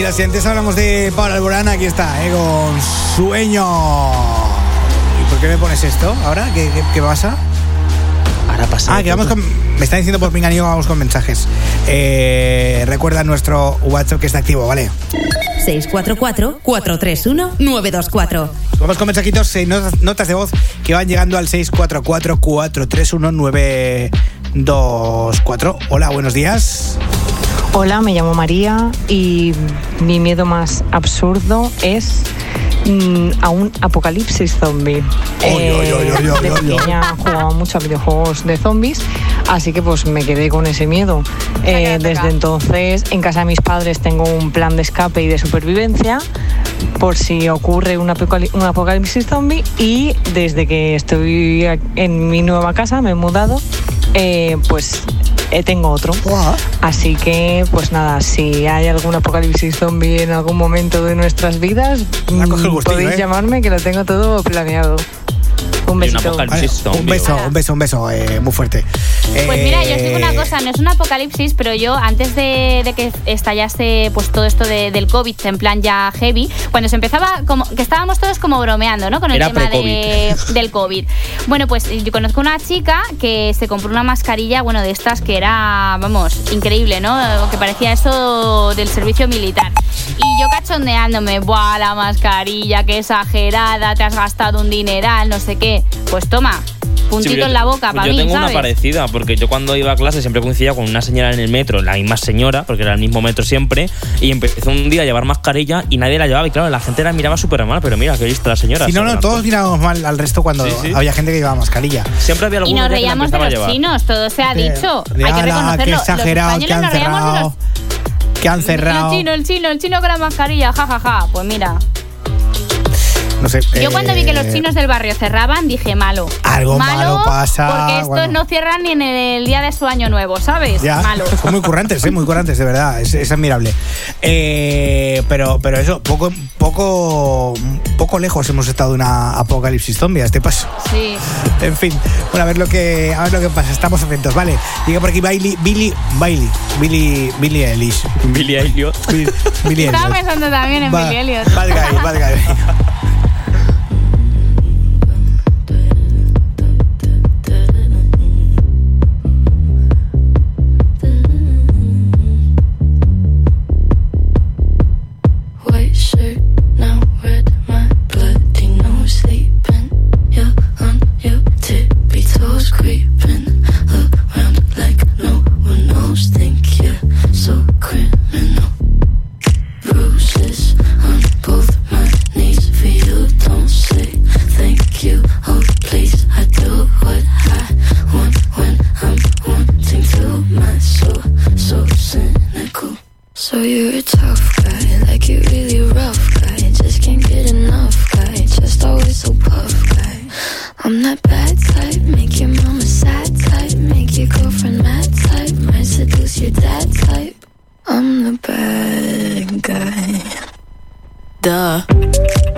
Mira, si antes hablamos de Paula Alborán, aquí está, ¿eh? con Sueño. ¿Y por qué me pones esto ahora? ¿Qué, qué, qué pasa? Ahora pasa. Ah, que vamos con. Me está diciendo por pinganillo que vamos con mensajes. Eh, recuerda nuestro WhatsApp que está activo, ¿vale? 644-431-924. Vamos con mensajitos, eh, notas, notas de voz que van llegando al 644-431-924. Hola, buenos días. Hola, me llamo María y mi miedo más absurdo es mm, a un apocalipsis zombie. Eh, de pequeña jugaba mucho a videojuegos de zombies, así que pues me quedé con ese miedo. Eh, desde entonces, en casa de mis padres tengo un plan de escape y de supervivencia por si ocurre un apocalipsis zombie y desde que estoy en mi nueva casa, me he mudado, eh, pues eh, tengo otro. Así que, pues nada, si hay algún apocalipsis zombie en algún momento de nuestras vidas, mm, gustillo, podéis ¿eh? llamarme que lo tengo todo planeado. Un besito. Vale, un beso, un beso, un beso, eh, muy fuerte. Pues mira, yo os digo una Eh, cosa, no es un apocalipsis, pero yo antes de, de que estallase pues todo esto de- del COVID en plan ya heavy, cuando se empezaba, como que estábamos todos como bromeando, ¿no? Con el Era tema de, del COVID. Bueno, pues yo conozco una chica que se compró una mascarilla, bueno, de estas que era, vamos, increíble, ¿no? Que parecía eso del servicio militar. Y yo cachondeándome, ¡buah, la mascarilla, qué exagerada, te has gastado un dineral, no sé qué! Pues toma, puntito Sí, en la boca para yo mí, tengo ¿sabes? una parecida, porque yo cuando iba a clase siempre coincidía con una señora en el metro, la misma señora, porque era el mismo metro siempre, y empezó un día a llevar mascarilla y nadie la llevaba. Y claro, la gente la miraba súper mal, pero mira, qué lista la señora. Si no, no, todos mirábamos mal al resto cuando Sí, sí. había gente que llevaba mascarilla. Siempre había Y nos que reíamos de los chinos, todo se ha dicho. de, Hay que "Ala, reconocerlo. qué Los exagerado, que españoles han nos reíamos de los cerrado. Que han cerrado. El chino, el chino, el chino con la mascarilla, jajaja. Ja, ja. Pues mira, No sé. yo cuando vi que los eh, chinos del barrio cerraban, dije malo. Algo malo pasa, Porque estos bueno. no cierran ni en el día de su año nuevo, ¿sabes? Ya, Malo. son muy currantes, ¿eh? muy currantes, de verdad, es, es admirable. Eh, pero, pero eso, poco, poco, poco lejos hemos estado de una apocalipsis zombie a este paso. Sí. En fin, bueno, a ver lo que, a ver lo que pasa, estamos atentos, vale. Llega por aquí Bailey, Billy, Bailey, Billy, Billy Eilish. Billy Elliot. Billy, Billy Estaba pensando también en Va- Billy Elliot. Bad guy, bad guy. Make your sad type, make your girlfriend mad type, might seduce your dad type. I'm the bad guy. Duh.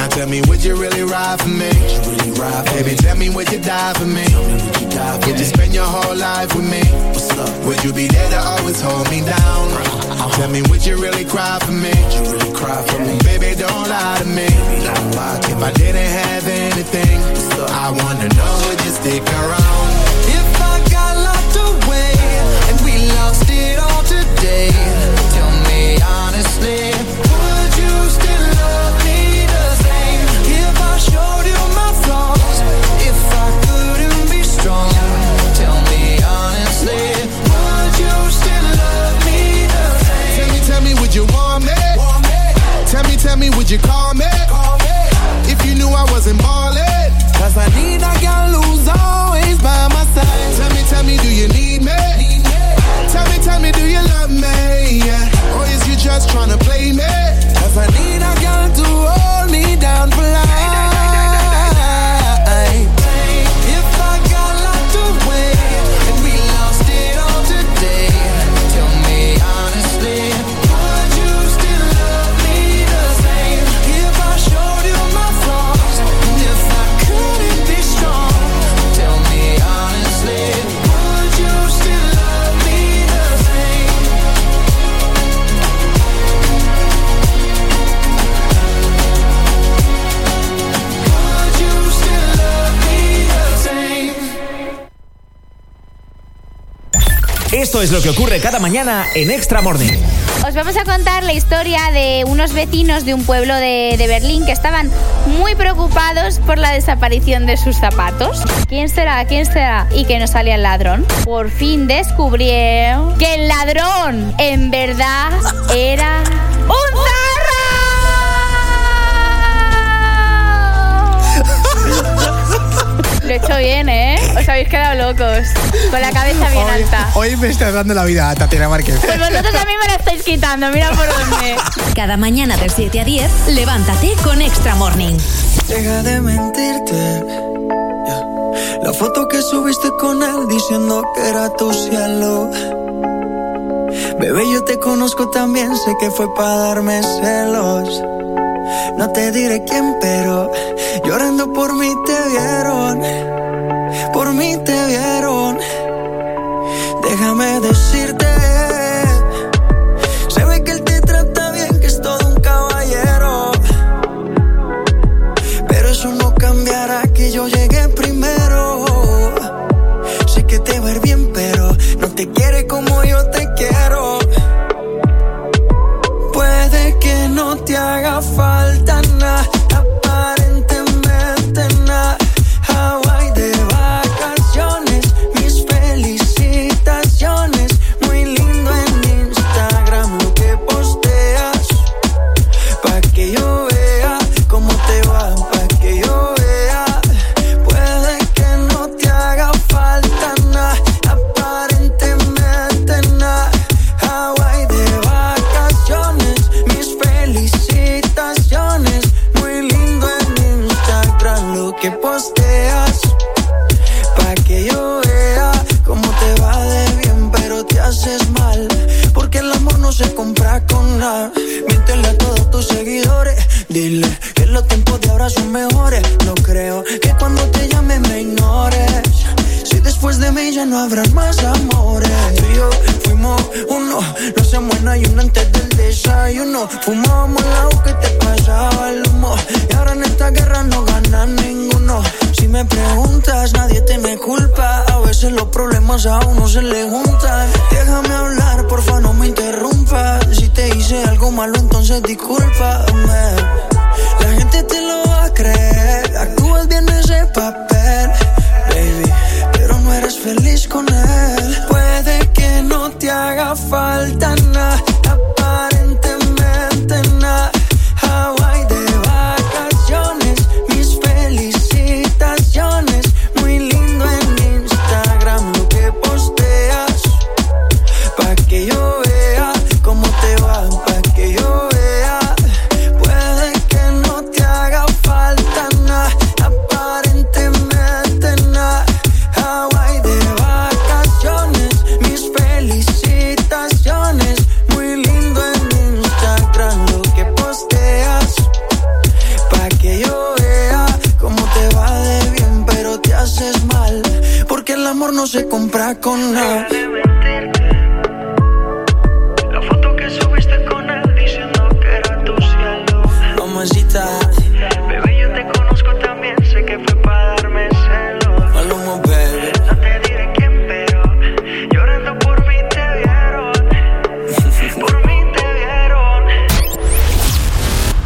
Now tell me, would you really ride for me? Really ride for Baby, me? tell me, would you die for me? Tell me would you die for would me? you spend your whole life with me? What's up? Would you be there to always hold me down? Uh-huh. tell me, would you really cry for me? Would you really cry for me? Baby, don't lie to me. Don't lie if I didn't have anything, I wanna know, would you stick around? If I got locked away and we lost it all today, tell me honestly. Me, would you call me? If you knew I wasn't ballin'. Cause I need a girl who's always by my side. Tell me, tell me, do you need me? Tell me, tell me, do you love me? Yeah. Or is you just tryna play me? Cause I need a girl to hold me down for life. Esto es lo que ocurre cada mañana en Extra Morning. Os vamos a contar la historia de unos vecinos de un pueblo de, de Berlín que estaban muy preocupados por la desaparición de sus zapatos. ¿Quién será? ¿Quién será? Y que no salía el ladrón. Por fin descubrieron que el ladrón en verdad era Lo he hecho bien, ¿eh? Os habéis quedado locos. Con la cabeza bien Hoy, alta. hoy me estás dando la vida, Tatiana Márquez. Pues vosotros a mí me la estáis quitando, mira por dónde. Cada mañana de 7 a 10, levántate con Extra Morning. Deja de mentirte. La foto que subiste con él diciendo que era tu cielo. Bebé, yo te conozco también, sé que fue para darme celos. No te diré quién, pero llorando por mí te vieron. Por mí te vieron. Déjame decirte. Problemas a uno se le con. La foto que subiste con él diciendo que era tu cielo. Mamacita. Bebé, yo te conozco también, sé que fue para darme celos. Maluma, baby. No te diré quién, pero llorando por mí te vieron. Por mí te vieron.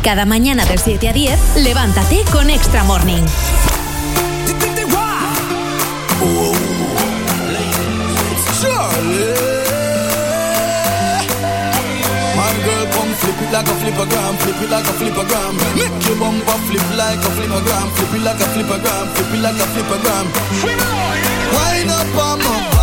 Cada mañana de 7 a 10, levántate con Extra Morning. Flip it like a flippogram, flip it like a flippogram. Make your bumper flip like a flippogram, flip it like a flippogram, flip it like a flippogram. Wind up, I'm up.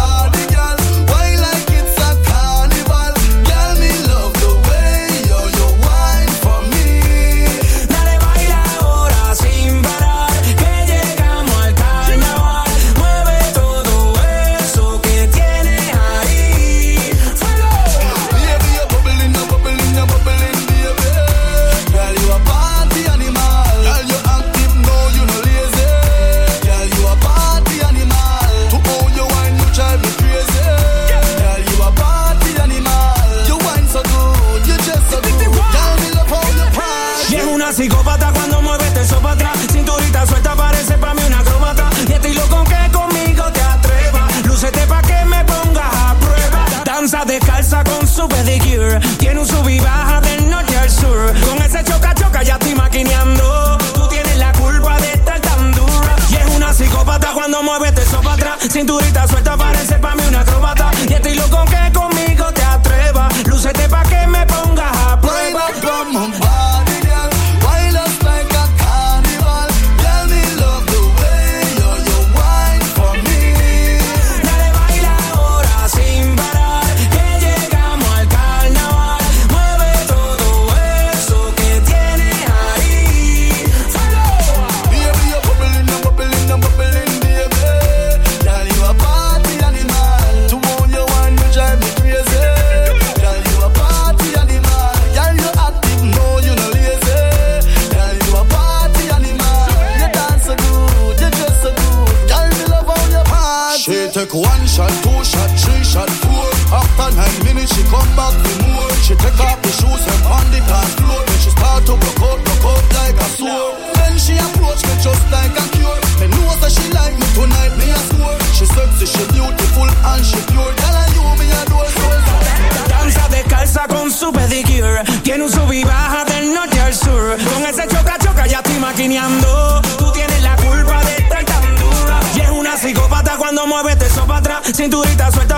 cinturita, suelta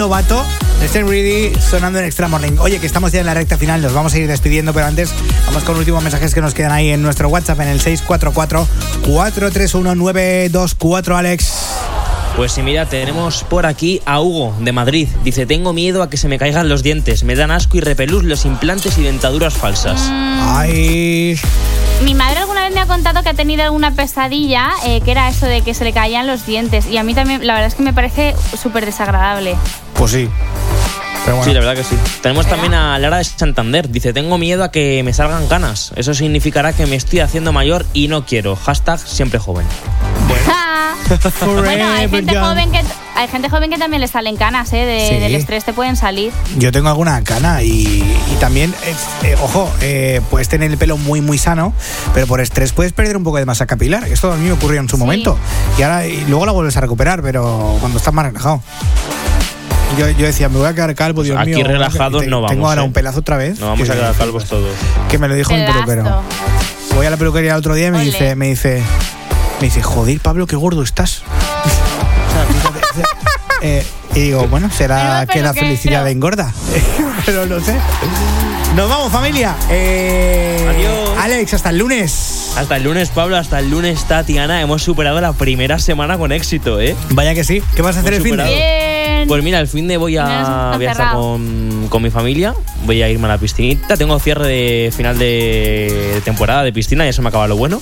Lovato. Estén ready sonando en Extra Morning. Oye, que estamos ya en la recta final, nos vamos a ir despidiendo, pero antes vamos con últimos mensajes que nos quedan ahí en nuestro WhatsApp en el 644-431-924, Alex. Pues sí, mira, tenemos por aquí a Hugo de Madrid. Dice, tengo miedo a que se me caigan los dientes. Me dan asco y repelús los implantes y dentaduras falsas. Ay. Mi madre alguna vez me ha contado que ha tenido alguna pesadilla eh, que era eso de que se le caían los dientes. Y a mí también, la verdad es que me parece súper desagradable. Pues sí. Pero bueno. Sí, la verdad que sí. Tenemos también a Lara de Santander. Dice, tengo miedo a que me salgan canas. Eso significará que me estoy haciendo mayor y no quiero. Hashtag siempre joven. bueno, hay gente, joven que, hay gente joven que también le salen canas, ¿eh? De- Sí. Del estrés te pueden salir. Yo tengo alguna cana y, y también, eh, eh, ojo, eh, puedes tener el pelo muy, muy sano, pero por estrés puedes perder un poco de masa capilar. Esto a mí me ocurrió en su momento. Y ahora y luego la vuelves a recuperar, pero cuando estás más relajado. Yo, yo decía, me voy a quedar calvo, Dios Aquí mío. relajados Y te- no vamos, Tengo ahora ¿eh? un pelazo otra vez. No vamos que- a quedar calvos todos. Que me lo dijo un peluquero. Voy a la peluquería el otro día y me Ole. dice, me dice, me dice, joder, Pablo, qué gordo estás. Eh, y digo, bueno, será que la felicidad engorda. Pero no sé. Nos vamos, familia. Eh, Adiós. Alex, hasta el lunes. Hasta el lunes, Pablo, hasta el lunes, Tatiana. Hemos superado la primera semana con éxito, ¿eh? Vaya que sí. ¿Qué vas a hacer el fin de? Bien. Pues mira, el fin de voy a, cerrado. con, con mi familia. Voy a irme a la piscinita. Tengo cierre de final de temporada de piscina, ya se me acaba lo bueno.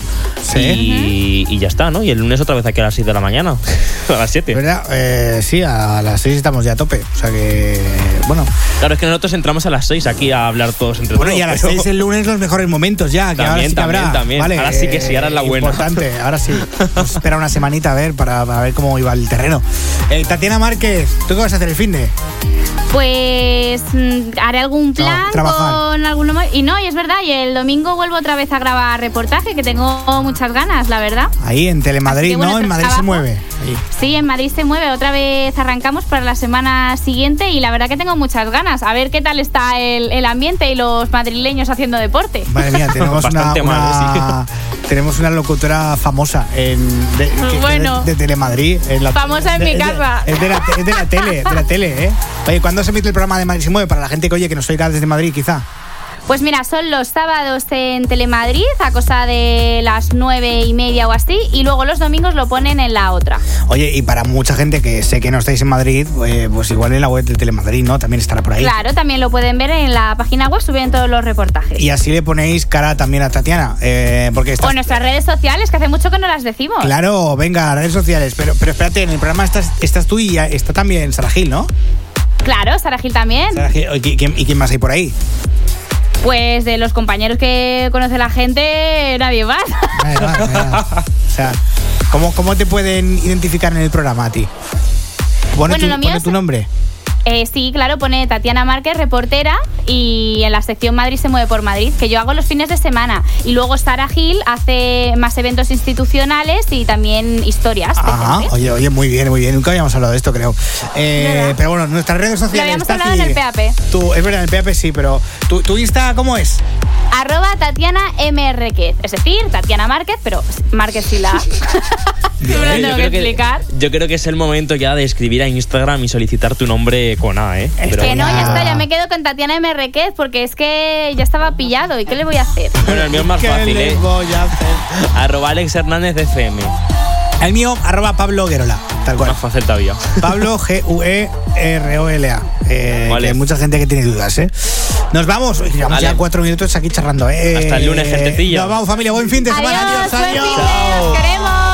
Y, y ya está, ¿no? Y el lunes otra vez aquí a las 6 de la mañana. a las 7. ¿Verdad? Eh, sí, a las 6 estamos ya a tope. O sea que, bueno. Claro, es que nosotros entramos a las 6 aquí a hablar todos entre Bueno, todos. y a las pero- 6 el lunes los mejores momentos ya, que ahora También, sí que habrá. también, también. Vale, Ahora sí que sí, ahora es la buena. Importante, ahora sí. Vamos a esperar una semanita a ver para, para ver cómo iba el terreno. Eh, Tatiana Márquez, ¿tú qué vas a hacer el fin de? Pues mm, haré algún plan con alguno más. Y no, y es verdad, y el domingo vuelvo otra vez a grabar reportaje, que tengo muchas ganas, la verdad. Ahí en Telemadrid, bueno, ¿no? En Madrid se mueve. Ahí. Sí, en Madrid se mueve, otra vez arrancamos para la semana siguiente y la verdad que tengo muchas ganas. A ver qué tal está el, el ambiente y los madrileños haciendo deporte. Madre mía, tenemos una, mal, una- tenemos una locutora famosa en, de, que- Bueno. de, de Telemadrid. En la- Famosa en mi de- de- casa. Es de, la, es de la tele, de la tele, ¿eh? Oye, ¿cuándo se emite el programa de Madrid se mueve? Para la gente que oye que nos oiga desde Madrid, quizá. Pues mira, son los sábados en Telemadrid a cosa de las nueve y media o así y luego los domingos lo ponen en la otra. Oye, y para mucha gente que sé que no estáis en Madrid, eh, pues igual en la web de Telemadrid, ¿no? También estará por ahí. Claro, también lo pueden ver en la página web, suben todos los reportajes. Y así le ponéis cara también a Tatiana, eh, porque O estás... nuestras redes sociales, que hace mucho que no las decimos. Claro, venga, redes sociales. Pero, pero espérate, en el programa estás, estás tú y está también Sara Gil, ¿no? Claro, Sara Gil también. Sara Gil, ¿y quién, y quién más hay por ahí? Pues de los compañeros que conoce la gente, nadie más. O sea, ¿cómo, ¿cómo te pueden identificar en el programa a ti? Pone, Bueno, tu, lo mío pone tu nombre. Eh, sí, claro, pone Tatiana Márquez, reportera, y en la sección Madrid se mueve por Madrid, que yo hago los fines de semana. Y luego Sara Gil hace más eventos institucionales y también historias. Ajá, oye, oye, muy bien, muy bien. Nunca habíamos hablado de esto, creo. Eh, pero bueno, nuestras redes Lo sociales. habíamos Tati, hablado en el PAP. Tú, es verdad, en el PAP sí, pero ¿tu, tu Insta cómo es? Arroba Tatiana Márquez. Es decir, Tatiana Márquez, pero Márquez sin la. No me lo Yo tengo que- explicar. Yo creo que es el momento ya de escribir a Instagram y solicitar tu nombre con A, ¿eh? Pero- Que no, ya está, ya me quedo con Tatiana Márquez porque es que ya estaba pillado. ¿Y qué le voy a hacer? Bueno, el mío es más ¿Qué fácil, les ¿eh? voy a hacer? Arroba Alex Hernández FM. El mío, arroba Pablo Guerola, tal cual. Más fácil todavía. Pablo G-U-E-R-O-L-A. Eh, Vale. que hay mucha gente que tiene dudas, ¿eh? Nos vamos. Llevamos Vale. ya cuatro minutos aquí charlando, ¿eh? Hasta el lunes, gentecilla. Nos vamos, familia. Buen fin de semana. Adiós, Adiós, buen adiós. fin de- os queremos.